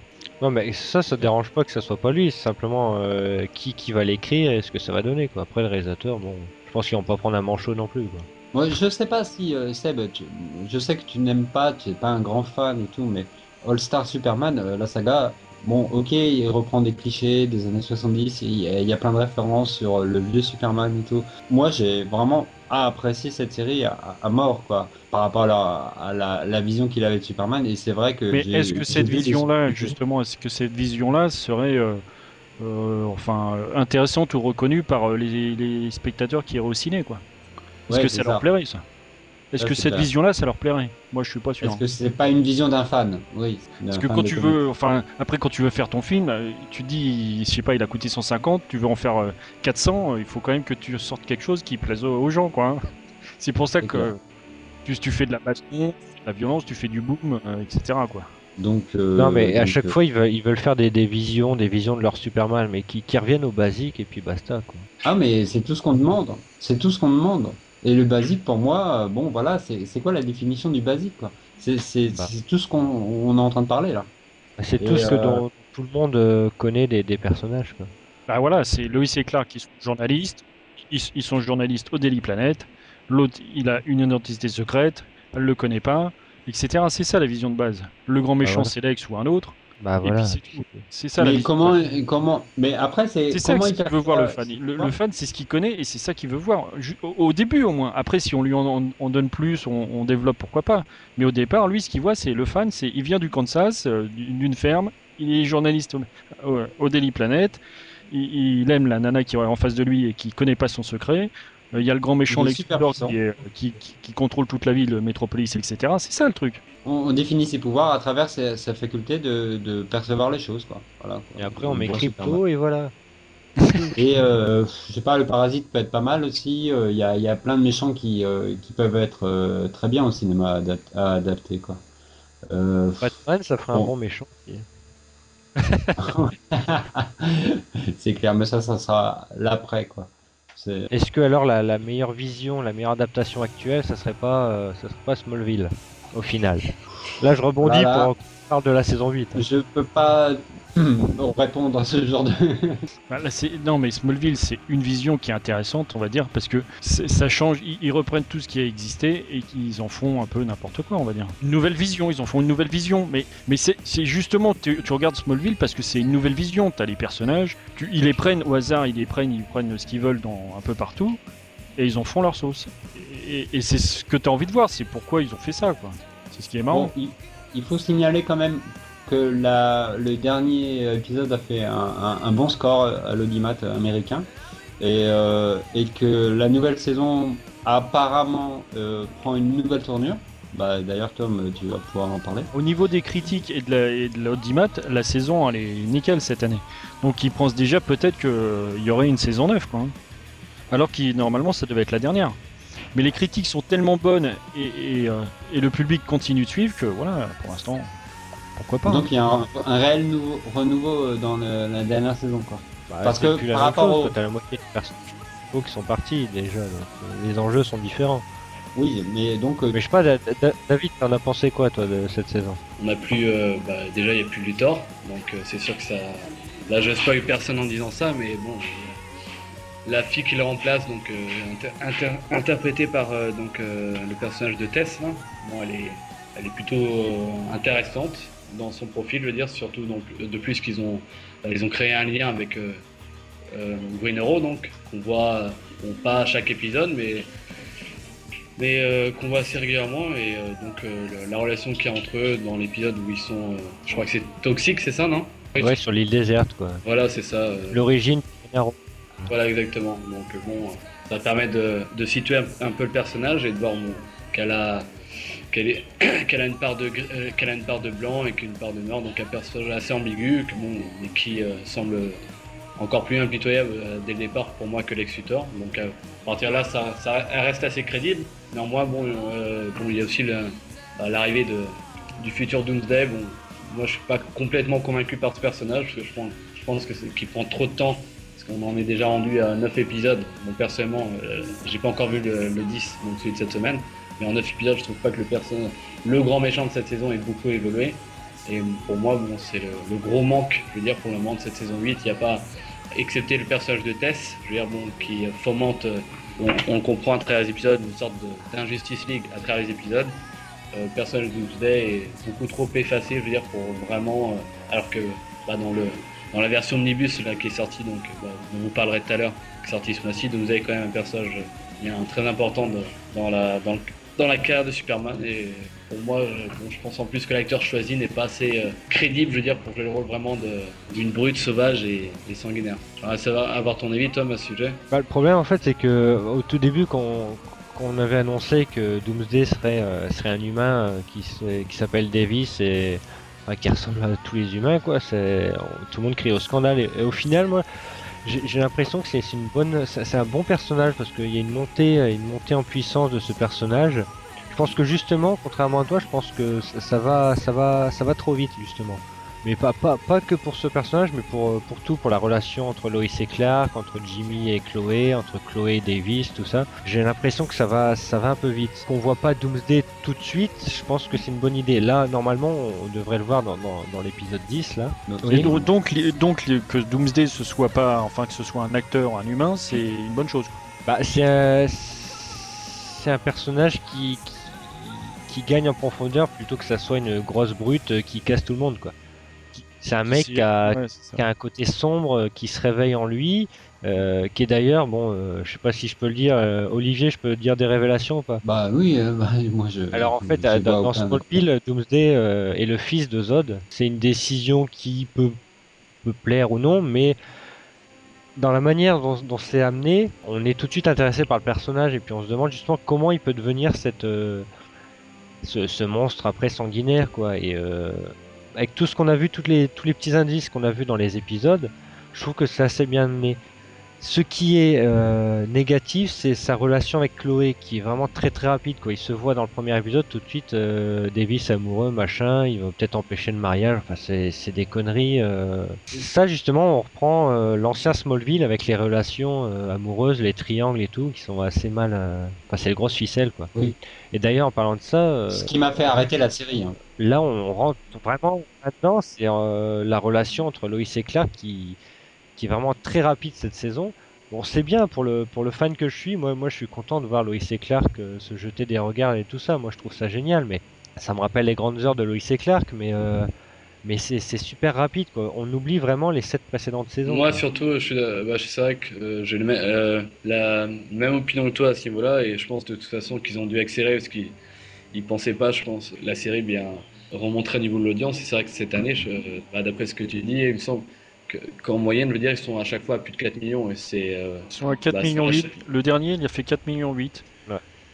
S5: Non, mais ça, ça dérange pas que ça soit pas lui. C'est simplement euh, qui, qui va l'écrire et ce que ça va donner, quoi. Après, le réalisateur, bon, je pense qu'ils vont pas prendre un manchot non plus, quoi.
S3: Moi, je sais pas si euh, Seb, tu- je sais que tu n'aimes pas, tu n'es pas un grand fan et tout, mais All Star Superman, euh, la saga, bon, ok, il reprend des clichés des années 70, il y, a- il y a plein de références sur le vieux Superman et tout. Moi, j'ai vraiment apprécié cette série à, à mort, quoi, par rapport à la, à la, la vision qu'il avait de Superman, et c'est vrai que.
S2: Mais
S3: j'ai-
S2: est-ce que
S3: j'ai
S2: cette
S3: vu des-
S2: vision-là, justement, est-ce que cette vision-là serait, euh, euh, enfin, euh, intéressante ou reconnue par euh, les, les spectateurs qui iraient au ciné, quoi? Est-ce
S3: Ouais,
S2: que ça, leur plairait, ça Est-ce que cette vision-là, ça leur plairait? Moi, je suis pas sûr.
S3: Est-ce que c'est pas une vision d'un fan? Oui.
S2: Parce que
S3: fan
S2: quand tu
S3: comics.
S2: veux, enfin, après quand tu veux faire ton film, euh, tu te dis, je sais pas, il a coûté 150, tu veux en faire euh, 400, euh, il faut quand même que tu sortes quelque chose qui plaise aux, aux gens, quoi. hein. C'est pour ça que tu fais de la baston, de la violence, tu fais du boom, euh, etc. Quoi.
S3: Donc, euh,
S5: non, mais à chaque
S3: euh,
S5: fois, ils veulent, ils veulent faire des, des visions, des visions de leur Superman, mais qui, qui reviennent au basique et puis basta, quoi.
S3: Ah, mais c'est tout ce qu'on demande. C'est tout ce qu'on demande. Et le basique, pour moi, euh, bon, voilà, c'est c'est quoi la définition du basique, quoi? C'est c'est-
S5: Bah.
S3: c'est tout ce qu'on on est en train de parler, là.
S5: C'est
S3: Et,
S5: tout ce que
S3: euh,
S5: dont tout le monde euh, connaît des, des personnages, quoi.
S2: Bah voilà, c'est Lois et Clark qui sont journalistes, ils, ils sont journalistes au Daily Planet, l'autre il a une identité secrète, elle le connaît pas, etc. C'est ça la vision de base. Le grand méchant
S5: voilà.
S2: c'est Lex ou un autre,
S5: Bah
S2: et
S5: voilà.
S2: puis c'est ça la
S3: mais comment, comment, mais après, c'est
S2: C'est ça
S3: comment
S2: que-
S3: il
S2: qu'il veut voir le fan. Le, le fan, c'est ce qu'il connaît et c'est ça qu'il veut voir. Au, au début, au moins. Après, si on lui en, en donne plus, on, on développe, pourquoi pas. Mais au départ, lui, ce qu'il voit, c'est le fan, c'est il vient du Kansas, euh, d'une ferme, il est journaliste au, au- au Daily Planet, il, il aime la nana qui est en face de lui et qui connaît pas son secret. Euh, Il y a le grand méchant Lex qui, est- qui, qui- qui contrôle toute la ville, Métropolis, etc. C'est ça le truc.
S3: on, on définit ses pouvoirs à travers sa, sa faculté de, de percevoir les choses, quoi. Voilà. quoi.
S5: Et après, on met crypto et voilà.
S3: Et euh, je sais pas, le parasite peut être pas mal aussi. euh, Il y, a, il y a plein de méchants qui, euh, qui peuvent être euh, très bien au cinéma adap- à adapter, quoi. Euh,
S5: Batman, ça ferait un
S3: Bon.
S5: bon méchant.
S3: c'est clair, mais ça, ça sera l'après, quoi.
S5: Est-ce que alors la, la meilleure vision, la meilleure adaptation actuelle, ça serait pas, euh, ça serait pas Smallville au final? Là, je rebondis
S3: Voilà.
S5: pour qu'on parle de la saison 8.
S3: Je peux pas répondre à ce genre de.
S2: Bah, là, non, mais Smallville, c'est une vision qui est intéressante, on va dire, parce que ça change. Ils, ils reprennent tout ce qui a existé et qu'ils en font un peu n'importe quoi, on va dire. Une nouvelle vision, ils en font une nouvelle vision. Mais, mais c'est justement, tu, tu regardes Smallville parce que c'est une nouvelle vision. T'as les personnages, tu- ils les prennent au hasard, ils les prennent, ils prennent ce qu'ils veulent dans un peu partout et ils en font leur sauce. Et, et c'est ce que t'as envie de voir, c'est pourquoi ils ont fait ça, quoi. C'est ce qui est marrant.
S3: Bon, il, il faut signaler quand même que le dernier épisode a fait un, bon score à l'audimat américain et, euh, que la nouvelle saison apparemment euh, prend une nouvelle tournure. Bah, D'ailleurs, Tom, tu vas pouvoir en parler.
S2: Au niveau des critiques et de l'audimat, la saison elle est nickel cette année. Donc ils pensent déjà peut-être qu'il y aurait une saison 9 quoi. Alors que normalement ça devait être la dernière. Mais les critiques sont tellement bonnes et, euh, et le public continue de suivre que voilà, pour l'instant, pourquoi pas. hein.
S3: Donc il y a un, un réel nouveau, renouveau euh, dans le- la dernière saison. Quoi.
S5: Bah,
S3: Parce que
S5: plus
S3: par rapport
S5: chose,
S3: au-
S5: quoi. T'as la moitié des personnages qui sont partis déjà, donc euh, les enjeux sont différents.
S3: Oui, mais donc euh,
S5: Mais je sais pas, Da- Da- David, t'en as pensé quoi toi de cette saison?
S4: On a plus, euh, bah, déjà il n'y a plus Luthor, donc euh, c'est sûr que ça. Là je spoil personne en disant ça, mais bon, la fille qui le remplace, donc euh, inter- inter- interprétée par euh, donc euh, le personnage de Tess, bon, elle est, elle est plutôt euh, intéressante dans son profil, je veux dire, surtout donc de plus qu'ils ont, bah, ils ont créé un lien avec euh, euh, Green Arrow, donc qu'on voit, bon, pas à chaque épisode, mais mais euh, qu'on voit assez régulièrement et euh, donc euh, le- la relation qu'il y a entre eux dans l'épisode où ils sont euh, je crois que c'est toxique c'est ça non?
S5: Ouais, sur l'île déserte quoi.
S4: voilà c'est ça euh,
S5: L'origine,
S4: voilà exactement. Donc euh, bon euh, ça permet de, de situer un, un peu le personnage et de voir bon, qu'elle a qu'elle a une part de blanc et qu'une part de noir donc un personnage assez ambigu mais qui euh, semble encore plus impitoyable euh, dès le départ pour moi que Lex Luthor donc euh, à partir de là ça, reste assez crédible. Néanmoins bon il y a aussi bah, l'arrivée du futur Doomsday. Bon moi je suis pas complètement convaincu par ce personnage parce que je pense, qu'il prend trop de temps parce qu'on en est déjà rendu à 9 épisodes. Bon personnellement, j'ai pas encore vu le, le 10, donc celui de cette semaine, mais en 9 épisodes, je trouve pas que le personnage, le grand méchant de cette saison ait beaucoup évolué. Et pour moi, bon, c'est le, gros manque, je veux dire, pour le moment de cette saison 8. Il n'y a pas, excepté le personnage de Tess, je veux dire, bon, qui fomente, euh, on, le comprend à travers les épisodes, une sorte d'Injustice League à travers les épisodes. Euh, le personnage de Doomsday est beaucoup trop effacé, je veux dire, pour vraiment. euh, alors que bah, dans, le, dans la version Omnibus là, qui est sortie, donc, bah, dont vous parlerez tout à l'heure, qui est sortie ce mois-ci, vous avez quand même un personnage très important dans, la, dans, le- dans la carrière de Superman. Et pour moi, je, bon, je pense en plus que l'acteur choisi n'est pas assez euh, crédible, je veux dire, pour jouer le rôle vraiment d'une brute sauvage et, sanguinaire. J'aimerais savoir avoir ton avis, Tom, à ce sujet.
S5: Bah, le problème en fait c'est que au tout début quand, on avait annoncé que Doomsday serait, euh, serait un humain euh, qui, s'appelle Davis et enfin, qui ressemble à tous les humains quoi, tout le monde crie au scandale et au final moi j'ai l'impression que c'est une bonne c'est un bon personnage parce qu'il y a une montée euh, une montée en puissance de ce personnage. Je pense que justement contrairement à toi je pense que ça, ça va ça va ça va trop vite justement. Mais pas, pas, pas que pour ce personnage, mais pour, euh, pour tout, pour la relation entre Lois et Clark, entre Jimmy et Chloé, entre Chloé et Davis, tout ça. J'ai l'impression que ça va, ça va un peu vite. Qu'on voit pas Doomsday tout de suite, je pense que c'est une bonne idée. Là, normalement, on devrait le voir dans, dans, dans l'épisode 10, là.
S2: Donc, donc, que Doomsday ce soit pas, enfin que ce soit un acteur, un humain, c'est une bonne chose.
S5: Bah, c'est un, c'est un personnage qui, qui, qui gagne en profondeur plutôt que ça soit une grosse brute euh, qui casse tout le monde, quoi. C'est un mec qui a,
S2: ouais, c'est ça.
S5: qui a un côté sombre euh, qui se réveille en lui, euh, qui est d'ailleurs, bon, euh, je sais pas si je peux le dire, euh, Olivier, je peux dire des révélations ou pas?
S3: Bah oui, euh, bah, moi je.
S5: Alors en fait, euh, dans, dans Smallville, Doomsday euh, est le fils de Zod. C'est une décision qui peut, peut plaire ou non, mais dans la manière dont, dont c'est amené, on est tout de suite intéressé par le personnage et puis on se demande justement comment il peut devenir cette, euh, ce, ce monstre après sanguinaire quoi. Et euh, avec tout ce qu'on a vu, tous les petits indices qu'on a vus dans les épisodes, je trouve que c'est assez bien amené. Ce qui est euh, négatif, c'est sa relation avec Chloé, qui est vraiment très très rapide. Quoi. Il se voit dans le premier épisode tout de suite, euh, Davis amoureux, machin, il va peut-être empêcher le mariage, enfin c'est c'est des conneries. euh. Ça justement, on reprend euh, l'ancien Smallville avec les relations euh, amoureuses, les triangles et tout, qui sont assez mal... euh, Enfin c'est le gros ficelle quoi.
S3: Oui.
S5: Et d'ailleurs en parlant de ça... euh,
S3: Ce qui m'a fait arrêter la série. hein.
S5: là on rentre vraiment maintenant c'est euh, la relation entre Lois et Clark qui, qui est vraiment très rapide cette saison. Bon c'est bien pour le pour le fan que je suis. Moi moi je suis content de voir Lois et Clark euh, se jeter des regards et tout ça. Moi je trouve ça génial mais ça me rappelle les grandes heures de Lois et Clark mais euh, mais c'est super rapide on oublie vraiment les sept précédentes saisons.
S4: Moi, surtout, je suis, bah, c'est vrai que euh, j'ai la même opinion que toi à ce niveau-là, et je pense de toute façon qu'ils ont dû accélérer parce qu'ils ils pensaient pas, je pense, la série bien remonter au niveau de l'audience. C'est vrai que cette année, bah, d'après ce que tu dis, il me semble qu'en moyenne, je veux dire, ils sont à chaque fois à plus de 4 millions, et c'est euh,
S2: Ils sont à 4
S4: Bah,
S2: millions
S4: ça,
S2: 8. Le dernier, il a fait 4 millions 8.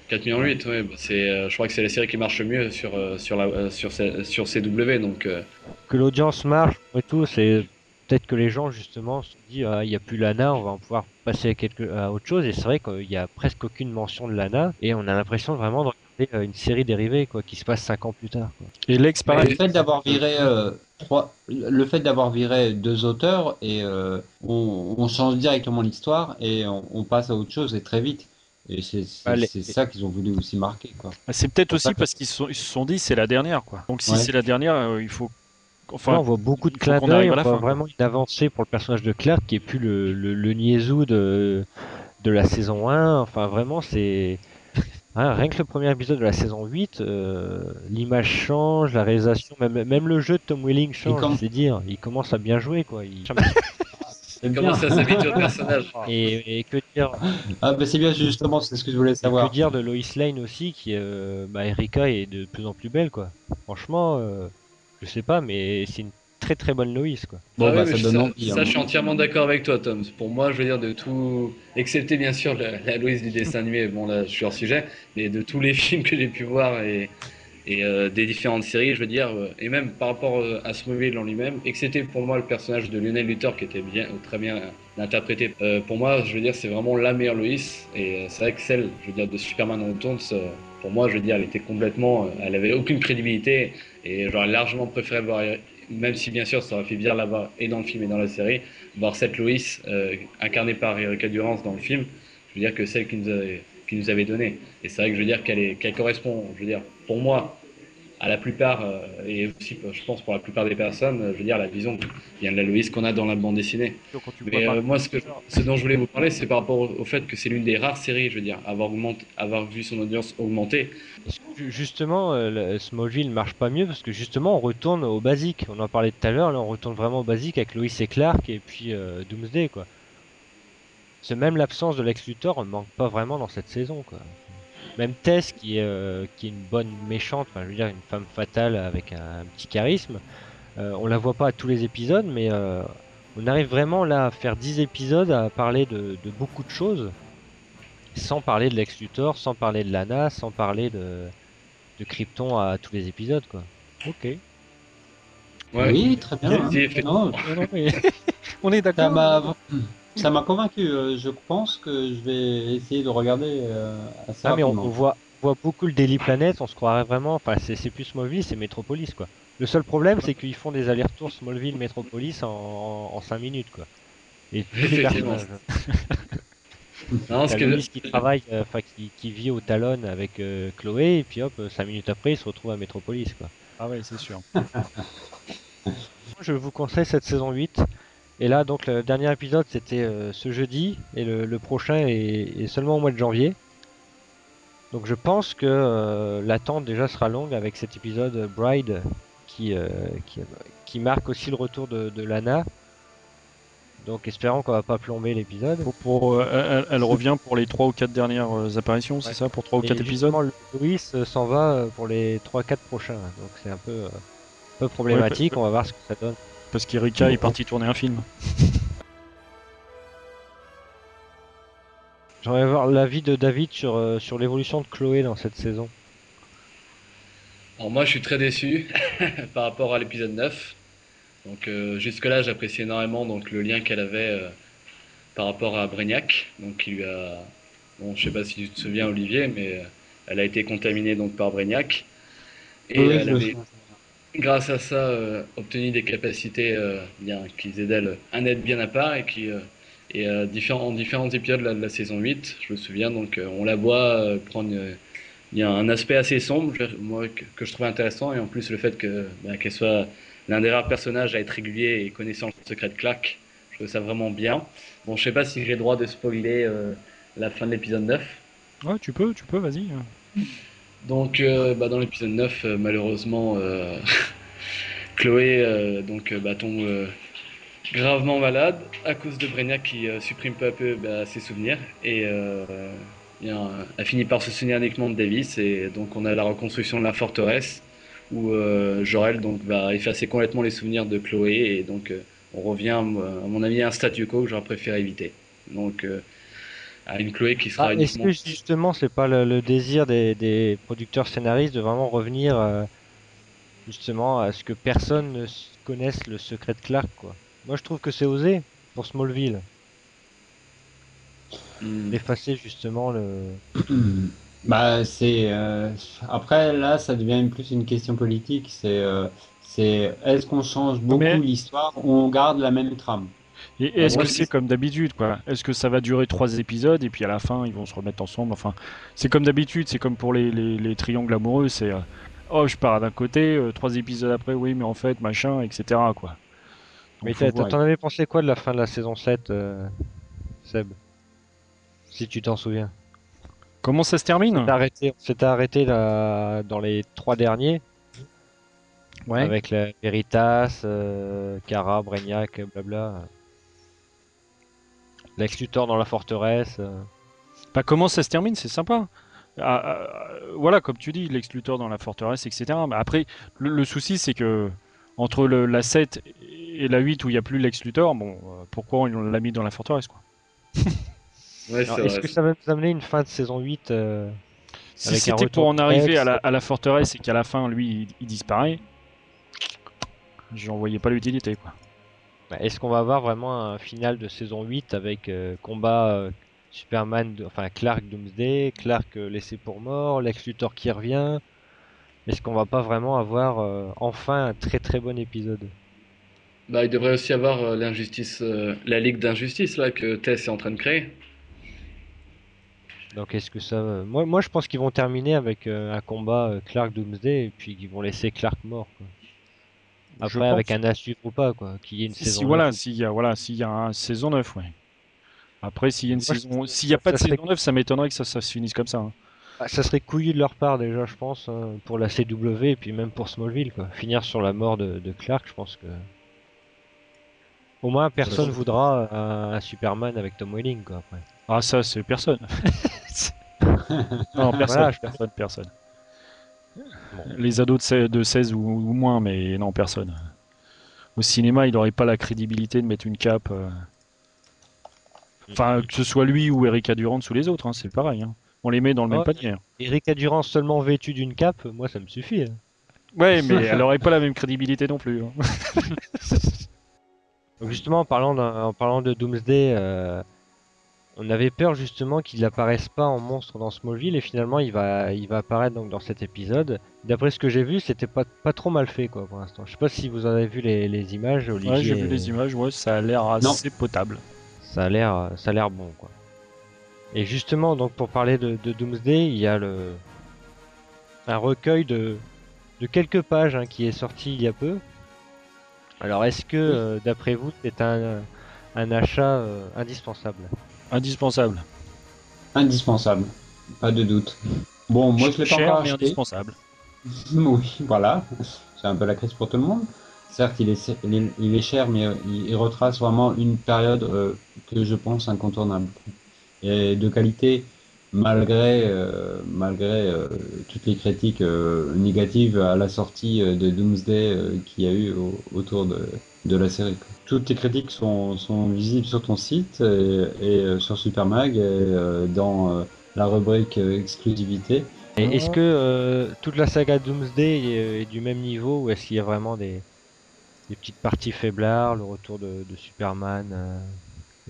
S4: 4 millions 8, ouais, bah, c'est, euh, je crois que c'est la série qui marche le mieux sur, euh, sur, la, sur, sur CW, donc euh,
S5: que l'audience marche et tout, c'est peut-être que les gens justement se disent ah, il n'y a plus Lana, on va en pouvoir passer à, quelque, à autre chose. Et c'est vrai qu'il n'y a presque aucune mention de Lana et on a l'impression vraiment de regarder une série dérivée quoi, qui se passe 5 ans plus tard. Quoi.
S2: Et Lex,
S3: Le fait d'avoir viré euh, trois, le fait d'avoir viré deux auteurs et euh, on, on change directement l'histoire et on, on passe à autre chose et très vite. Et c'est
S5: Ah,
S3: ça qu'ils ont voulu aussi marquer quoi.
S2: C'est peut-être aussi parce qu'ils se sont, ils se sont dit c'est la dernière quoi. Donc si
S3: Ouais.
S2: c'est la dernière, euh, il faut.
S5: Là,
S2: Enfin,
S5: on voit beaucoup de clins d'œil, on voit
S2: fin.
S5: vraiment une avancée pour le personnage de Clark qui est plus le, le, le niaisou de, de la saison 1. Enfin, vraiment, c'est. Hein, rien que le premier épisode de la saison 8, euh, l'image change, la réalisation, même, même le jeu de Tom Welling change,
S3: comme-
S5: c'est dire. Il commence à bien jouer, quoi. Il-
S3: C'est bien.
S4: comment ça s'habitue au personnage
S5: Et, et que dire
S3: Ah bah c'est bien justement, c'est ce que je voulais
S5: Et
S3: savoir.
S5: Que dire de Lois Lane aussi, qui euh, bah, Erika est de plus en plus belle, quoi. Franchement, euh, je sais pas, mais c'est une très très bonne Lois, quoi.
S3: Bon
S4: Ah
S3: bah
S4: ouais,
S3: ça
S4: mais
S3: donne
S4: ça,
S3: envie.
S4: ça,
S3: hein.
S4: je suis entièrement d'accord avec toi, Tom. Pour moi, je veux dire, de tout, excepté bien sûr la, la Louise du dessin animé, bon là, je suis hors sujet, mais de tous les films que j'ai pu voir et, et euh, des différentes séries, je veux dire, euh, et même par rapport euh, à Smallville en lui-même, excepté pour moi le personnage de Lionel Luthor qui était bien, très bien interprété. euh, pour moi, je veux dire, c'est vraiment la meilleure Lois, et euh, c'est vrai que celle, je veux dire, de Superman Returns, euh, pour moi, je veux dire, elle était complètement, elle avait aucune crédibilité, et j'aurais largement préféré voir même si bien sûr ça aurait fait bien l'avoir et dans le film et dans la série, voir cette Lois euh, incarnée par Erika Durance dans le film, je veux dire que celle qui nous avait, qui nous avait donné. Et c'est vrai que je veux dire qu'elle correspond, je veux dire, pour moi, à la plupart, euh, et aussi je pense pour la plupart des personnes, euh, je veux dire, la vision vient de la Loïs qu'on a dans la bande dessinée. Mais euh, moi, ce, que, ce dont je voulais vous parler, c'est par rapport au, fait que c'est l'une des rares séries, je veux dire, avoir, augmenté, avoir vu son audience augmenter.
S5: Justement, euh, le- Smallville marche pas mieux? Parce que justement on retourne au basique. On en parlait tout à l'heure, là on retourne vraiment au basique avec Lois et Clark et puis euh, Doomsday quoi. C'est même l'absence de Lex Luthor ne manque pas vraiment dans cette saison quoi. Même Tess qui est, euh, qui est une bonne méchante, enfin je veux dire une femme fatale avec un, un petit charisme, euh, on la voit pas à tous les épisodes mais euh, on arrive vraiment là à faire 10 épisodes à parler de, de beaucoup de choses sans parler de Lex Luthor, sans parler de Lana, sans parler de, de Krypton à tous les épisodes, quoi. Ok.
S4: Ouais.
S3: Oui, très bien. hein.
S5: On est d'accord.
S3: Ça m'a convaincu. euh, Je pense que je vais essayer de regarder euh, assez
S5: Ah, mais on, voit, on voit beaucoup le Daily Planet, on se croirait vraiment. Enfin, c'est c'est plus Smallville, c'est Metropolis, quoi. Le seul problème, c'est qu'ils font des allers-retours Smallville-Metropolis en, 5 minutes, quoi. Et tous les personnages.
S4: Non, ce que-
S5: qui travaille, euh, enfin qui, qui vit au Talon avec euh, Chloé, et puis hop, 5 minutes après, il se retrouve à Metropolis, quoi.
S2: Ah ouais, c'est sûr.
S5: Je vous conseille cette saison 8. Et là, donc, le dernier épisode, c'était euh, ce jeudi. Et le, le prochain est, est seulement au mois de janvier. Donc, je pense que euh, l'attente déjà sera longue avec cet épisode Bride qui, euh, qui, qui marque aussi le retour de, de Lana. Donc, espérons qu'on va pas plomber l'épisode.
S2: Pour, pour, elle, elle revient pour les 3 ou 4 dernières apparitions, c'est ça Pour 3 ou
S5: Et
S2: 4 épisodes?
S5: Louis s'en va pour les 3-4 prochains. Donc, c'est un peu, un peu problématique. On va voir ce que ça donne.
S2: Parce qu'Erika est partie tourner un film.
S5: J'aimerais voir l'avis de David sur, euh, sur l'évolution de Chloé dans cette saison.
S4: Alors moi, je suis très déçu par rapport à l'épisode 9. Donc euh, jusque-là, j'appréciais énormément donc le lien qu'elle avait euh, par rapport à Brignac. Donc qui lui a, bon, je sais pas si tu te souviens Olivier, mais elle a été contaminée donc par Brignac et
S3: Oui,
S4: elle
S3: je me
S4: avait,
S3: souviens.
S4: Grâce à ça, euh, obtenu des capacités euh, bien qui faisaient d'elle un être bien à part et qui euh, et différents, en différents épisodes de la saison 8, je me souviens donc on la voit prendre il y un aspect assez sombre, que, je trouve intéressant, et en plus le fait bah, qu'elle soit l'un des rares personnages à être régulier et connaissant le secret de Clark, je trouve ça vraiment bien. Bon, je sais pas si j'ai le droit de spoiler la fin de l'épisode 9.
S2: Ouais, tu peux, tu peux, vas-y.
S4: Donc, euh, bah, dans l'épisode 9, euh, malheureusement, euh, Chloé donc, bah, tombe gravement malade à cause de Brainiac qui supprime peu à peu bah, ses souvenirs. Et elle finit par se souvenir uniquement de Davis. Et donc, on a la reconstruction de la forteresse où Jorel donc, va effacer complètement les souvenirs de Chloé. Et donc, on revient, à mon avis, à un statu quo que j'aurais préféré éviter. Donc, à une Chloé qui sera
S5: Ah, Est-ce que justement c'est pas le, le désir des, des producteurs scénaristes de vraiment revenir euh, justement à ce que personne ne s- connaisse le secret de Clark quoi? Moi je trouve que c'est osé pour Smallville
S4: Hmm.
S5: d'effacer justement le.
S3: Bah, c'est euh, après là, ça devient plus une question politique. C'est euh, c'est est-ce qu'on change beaucoup
S2: Mais-
S3: l'histoire ou on garde la même trame?
S2: Et et est-ce que
S4: c'est-
S2: comme d'habitude, quoi? Est-ce que ça va durer trois épisodes et puis à la fin ils vont se remettre ensemble? Enfin, c'est comme d'habitude, c'est comme pour les, les, les triangles amoureux, c'est euh, oh je pars d'un côté, euh, trois épisodes après, oui mais en fait machin, etc. quoi. Donc,
S5: Mais t'en avais pensé quoi de la fin de la saison 7, euh, Seb? Si tu t'en souviens.
S2: Comment ça se termine?
S5: Arrêté, on s'était arrêté là, dans les trois derniers
S2: Ouais.
S5: avec la Veritas, Kara, Brainiac, blabla. Lex Luthor dans la forteresse. euh.
S2: Bah, comment ça se termine, c'est sympa. Ah, ah, voilà, comme tu dis, Lex Luthor dans la forteresse, etc. Mais après, le, le souci, c'est que entre le- la 7 et la 8 où il n'y a plus Lex Luthor, bon, euh, pourquoi on l'a mis dans la forteresse, quoi
S4: Ouais,
S5: Alors,
S4: c'est
S5: Est-ce
S4: vrai.
S5: que ça va nous amener une fin de saison 8 euh,
S2: Si c'était pour en arriver
S5: Rex.
S2: à la, à la forteresse et qu'à la fin, lui, il, il disparaît, j'en voyais pas l'utilité, quoi.
S5: Bah, Est-ce qu'on va avoir vraiment un final de saison 8 avec euh, combat euh, Superman, de- enfin Clark Doomsday, Clark euh, laissé pour mort, Lex Luthor qui revient? Est-ce qu'on va pas vraiment avoir enfin un très très bon épisode?
S4: Bah, il devrait aussi avoir l'injustice, la Ligue d'injustice là que Tess est en train de créer.
S5: Donc est-ce que ça... Moi, moi je pense qu'ils vont terminer avec un combat Clark Doomsday et puis qu'ils vont laisser Clark mort. Quoi. Après avec
S2: pense.
S5: un à suivre ou pas quoi, qu'il y ait une
S2: Si,
S5: saison.
S2: si, voilà, s'il y a, voilà, s'il y a un saison 9, ouais. Après, s'il y a une
S5: Moi, je-
S2: saison, s'il n'y a pas de
S5: serait-
S2: saison 9, ça m'étonnerait que ça, ça se finisse comme ça. hein.
S5: Ah, ça serait couillu de leur part déjà je pense hein, pour la CW et puis même pour Smallville quoi. Finir sur la mort de, de Clark je pense que... Au moins personne voudra un, un Superman avec Tom Welling quoi après.
S2: Ah, ça, c'est personne. non, personne,
S5: Voilà, je-
S2: personne, personne.
S5: Bon.
S2: Les ados de 16, de 16 ou, ou moins, mais non, personne. Au cinéma, il n'aurait pas la crédibilité de mettre une cape. euh, Enfin, que ce soit lui ou Erika Durand sous les autres, hein, c'est pareil. hein. On les met dans le même
S5: Ouais.
S2: panier. hein.
S5: Erika Durand seulement vêtue d'une cape, moi ça me suffit. hein.
S2: Ouais, mais elle aurait pas la même crédibilité non plus. hein.
S5: Justement, en parlant, en parlant de Doomsday, euh, on avait peur justement qu'il n'apparaisse pas en monstre dans Smallville et finalement il va, il va apparaître donc dans cet épisode. D'après ce que j'ai vu, c'était pas, pas trop mal fait quoi pour l'instant. Je sais pas si vous en avez vu les, les images, Olivier.
S2: Ouais, j'ai vu les images, ouais, ça a l'air assez potable.
S5: Ça a l'air, ça a l'air bon quoi. Et justement, donc pour parler de, de Doomsday, il y a le un recueil de, de quelques pages hein, qui est sorti il y a peu. Alors est-ce que, euh, d'après vous, c'est un, un achat euh, indispensable?
S2: Indispensable.
S3: Indispensable, pas de doute. Bon, moi je l'ai pas encore acheté.
S2: indispensable.
S3: Oui, voilà. C'est un peu la crise pour tout le monde. Certes, il est, il cher, mais euh, il, il retrace vraiment une période euh, que je pense incontournable. Et de qualité, malgré, euh, malgré euh, toutes les critiques euh, négatives à la sortie euh, de Doomsday euh, qu'il y a eu au- autour de, de la série. quoi. Toutes tes critiques sont, sont visibles sur ton site et, et, euh, sur Supermag et euh, dans euh, la rubrique euh, exclusivité.
S5: Et est-ce que euh, toute la saga Doomsday est, est du même niveau ou est-ce qu'il y a vraiment des, des petites parties faiblards, le retour de, de Superman euh,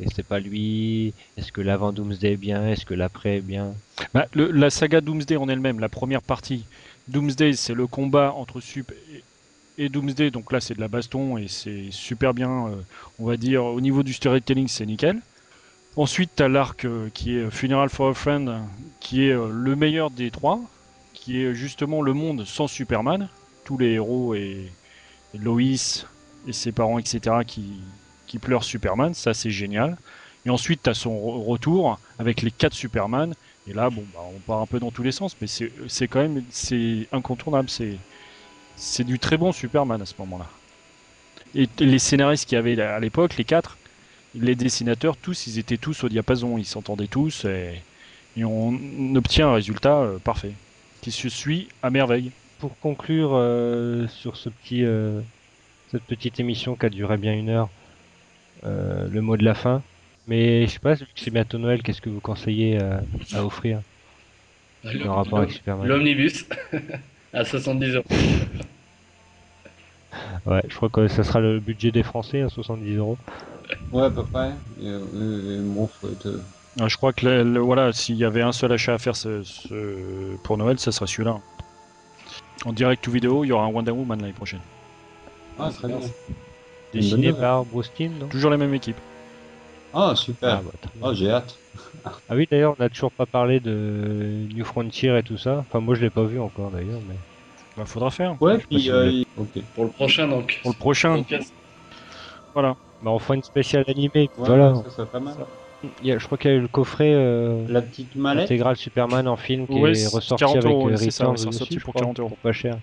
S5: et c'est pas lui. Est-ce que l'avant Doomsday est bien? Est-ce que l'après est bien?
S2: Bah, la saga Doomsday en elle-même, la première partie, Doomsday, c'est le combat entre Sup et, et Doomsday, donc là c'est de la baston et c'est super bien, euh, on va dire, au niveau du storytelling, c'est nickel. Ensuite, tu as l'arc euh, qui est Funeral for a Friend, qui est euh, le meilleur des trois, qui est justement le monde sans Superman, tous les héros et, et Lois et ses parents, etc., qui, qui pleurent Superman, ça c'est génial. Et ensuite, tu son re- retour avec les quatre Superman, et là, bon, bah, on part un peu dans tous les sens, mais c'est quand même c'est incontournable. C'est du très bon Superman à ce moment-là. Et les scénaristes qu'il y avait à l'époque, les quatre, les dessinateurs, tous, ils étaient tous au diapason, ils s'entendaient tous, et, on obtient un résultat euh, parfait, qui se suit à merveille.
S5: Pour conclure euh, sur ce petit, euh, cette petite émission qui a duré bien une heure, le mot de la fin. Mais je sais pas, vu que c'est bientôt Noël, qu'est-ce que vous conseillez euh, à offrir
S4: Le-
S5: en rapport avec Superman
S4: L'omnibus à 70 euros.
S5: Ouais, je crois que ça sera le budget des Français à 70 euros.
S3: Ouais, à peu près. Et, euh, et bon, faut être, euh,
S2: Euh, je crois que le- le- voilà, s'il y avait un seul achat à faire ce- ce- pour Noël, ça serait celui-là. En direct ou vidéo, il y aura un Wonder Woman l'année prochaine.
S3: Ah, très bien.
S5: Dessiné par Bruce Timm, non?
S2: Toujours la même équipe.
S3: Ah, super.
S5: Ah, bah.
S3: Oh, j'ai hâte.
S5: Ah oui, d'ailleurs, on n'a toujours pas parlé de New Frontier et tout ça. Enfin, moi, je l'ai pas vu encore, d'ailleurs, mais...
S2: Bah, faudra faire.
S3: Ouais, puis,
S5: si
S3: euh,
S5: vous
S3: il- ok.
S4: Pour le prochain, donc.
S2: Pour le prochain,
S4: Donc,
S2: voilà.
S5: Bah, on fera une spéciale animée.
S3: Ouais,
S5: voilà.
S3: ça serait pas mal.
S5: Il y a- je crois qu'il y a eu le coffret euh,
S3: La petite mallette.
S5: intégral Superman en film qui
S2: Ouais,
S5: est
S2: c'est
S5: ressorti
S2: 40
S5: avec
S2: euros,
S5: euh,
S2: c'est ça, ouais,
S5: dessus,
S2: pour
S5: crois,
S2: 40 euros.
S5: pour pas cher.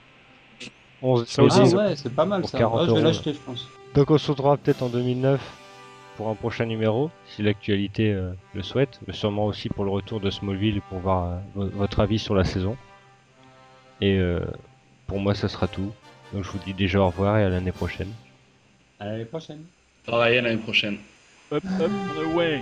S5: On,
S2: Ça
S5: mais
S2: aussi,
S3: Ah
S5: dis-
S3: ouais, c'est pas mal
S5: pour
S3: ça.
S5: 40
S3: Ah, je vais l'acheter, je pense.
S5: Donc on se retrouvera peut-être en 2009 pour un prochain numéro, si l'actualité euh, le souhaite, mais sûrement aussi pour le retour de Smallville pour voir euh, vo- votre avis sur la saison. Et euh, pour moi, ça sera tout. Donc je vous dis déjà au revoir et à l'année prochaine.
S3: À l'année prochaine.
S4: À l'année prochaine.
S2: Up, up, on the way.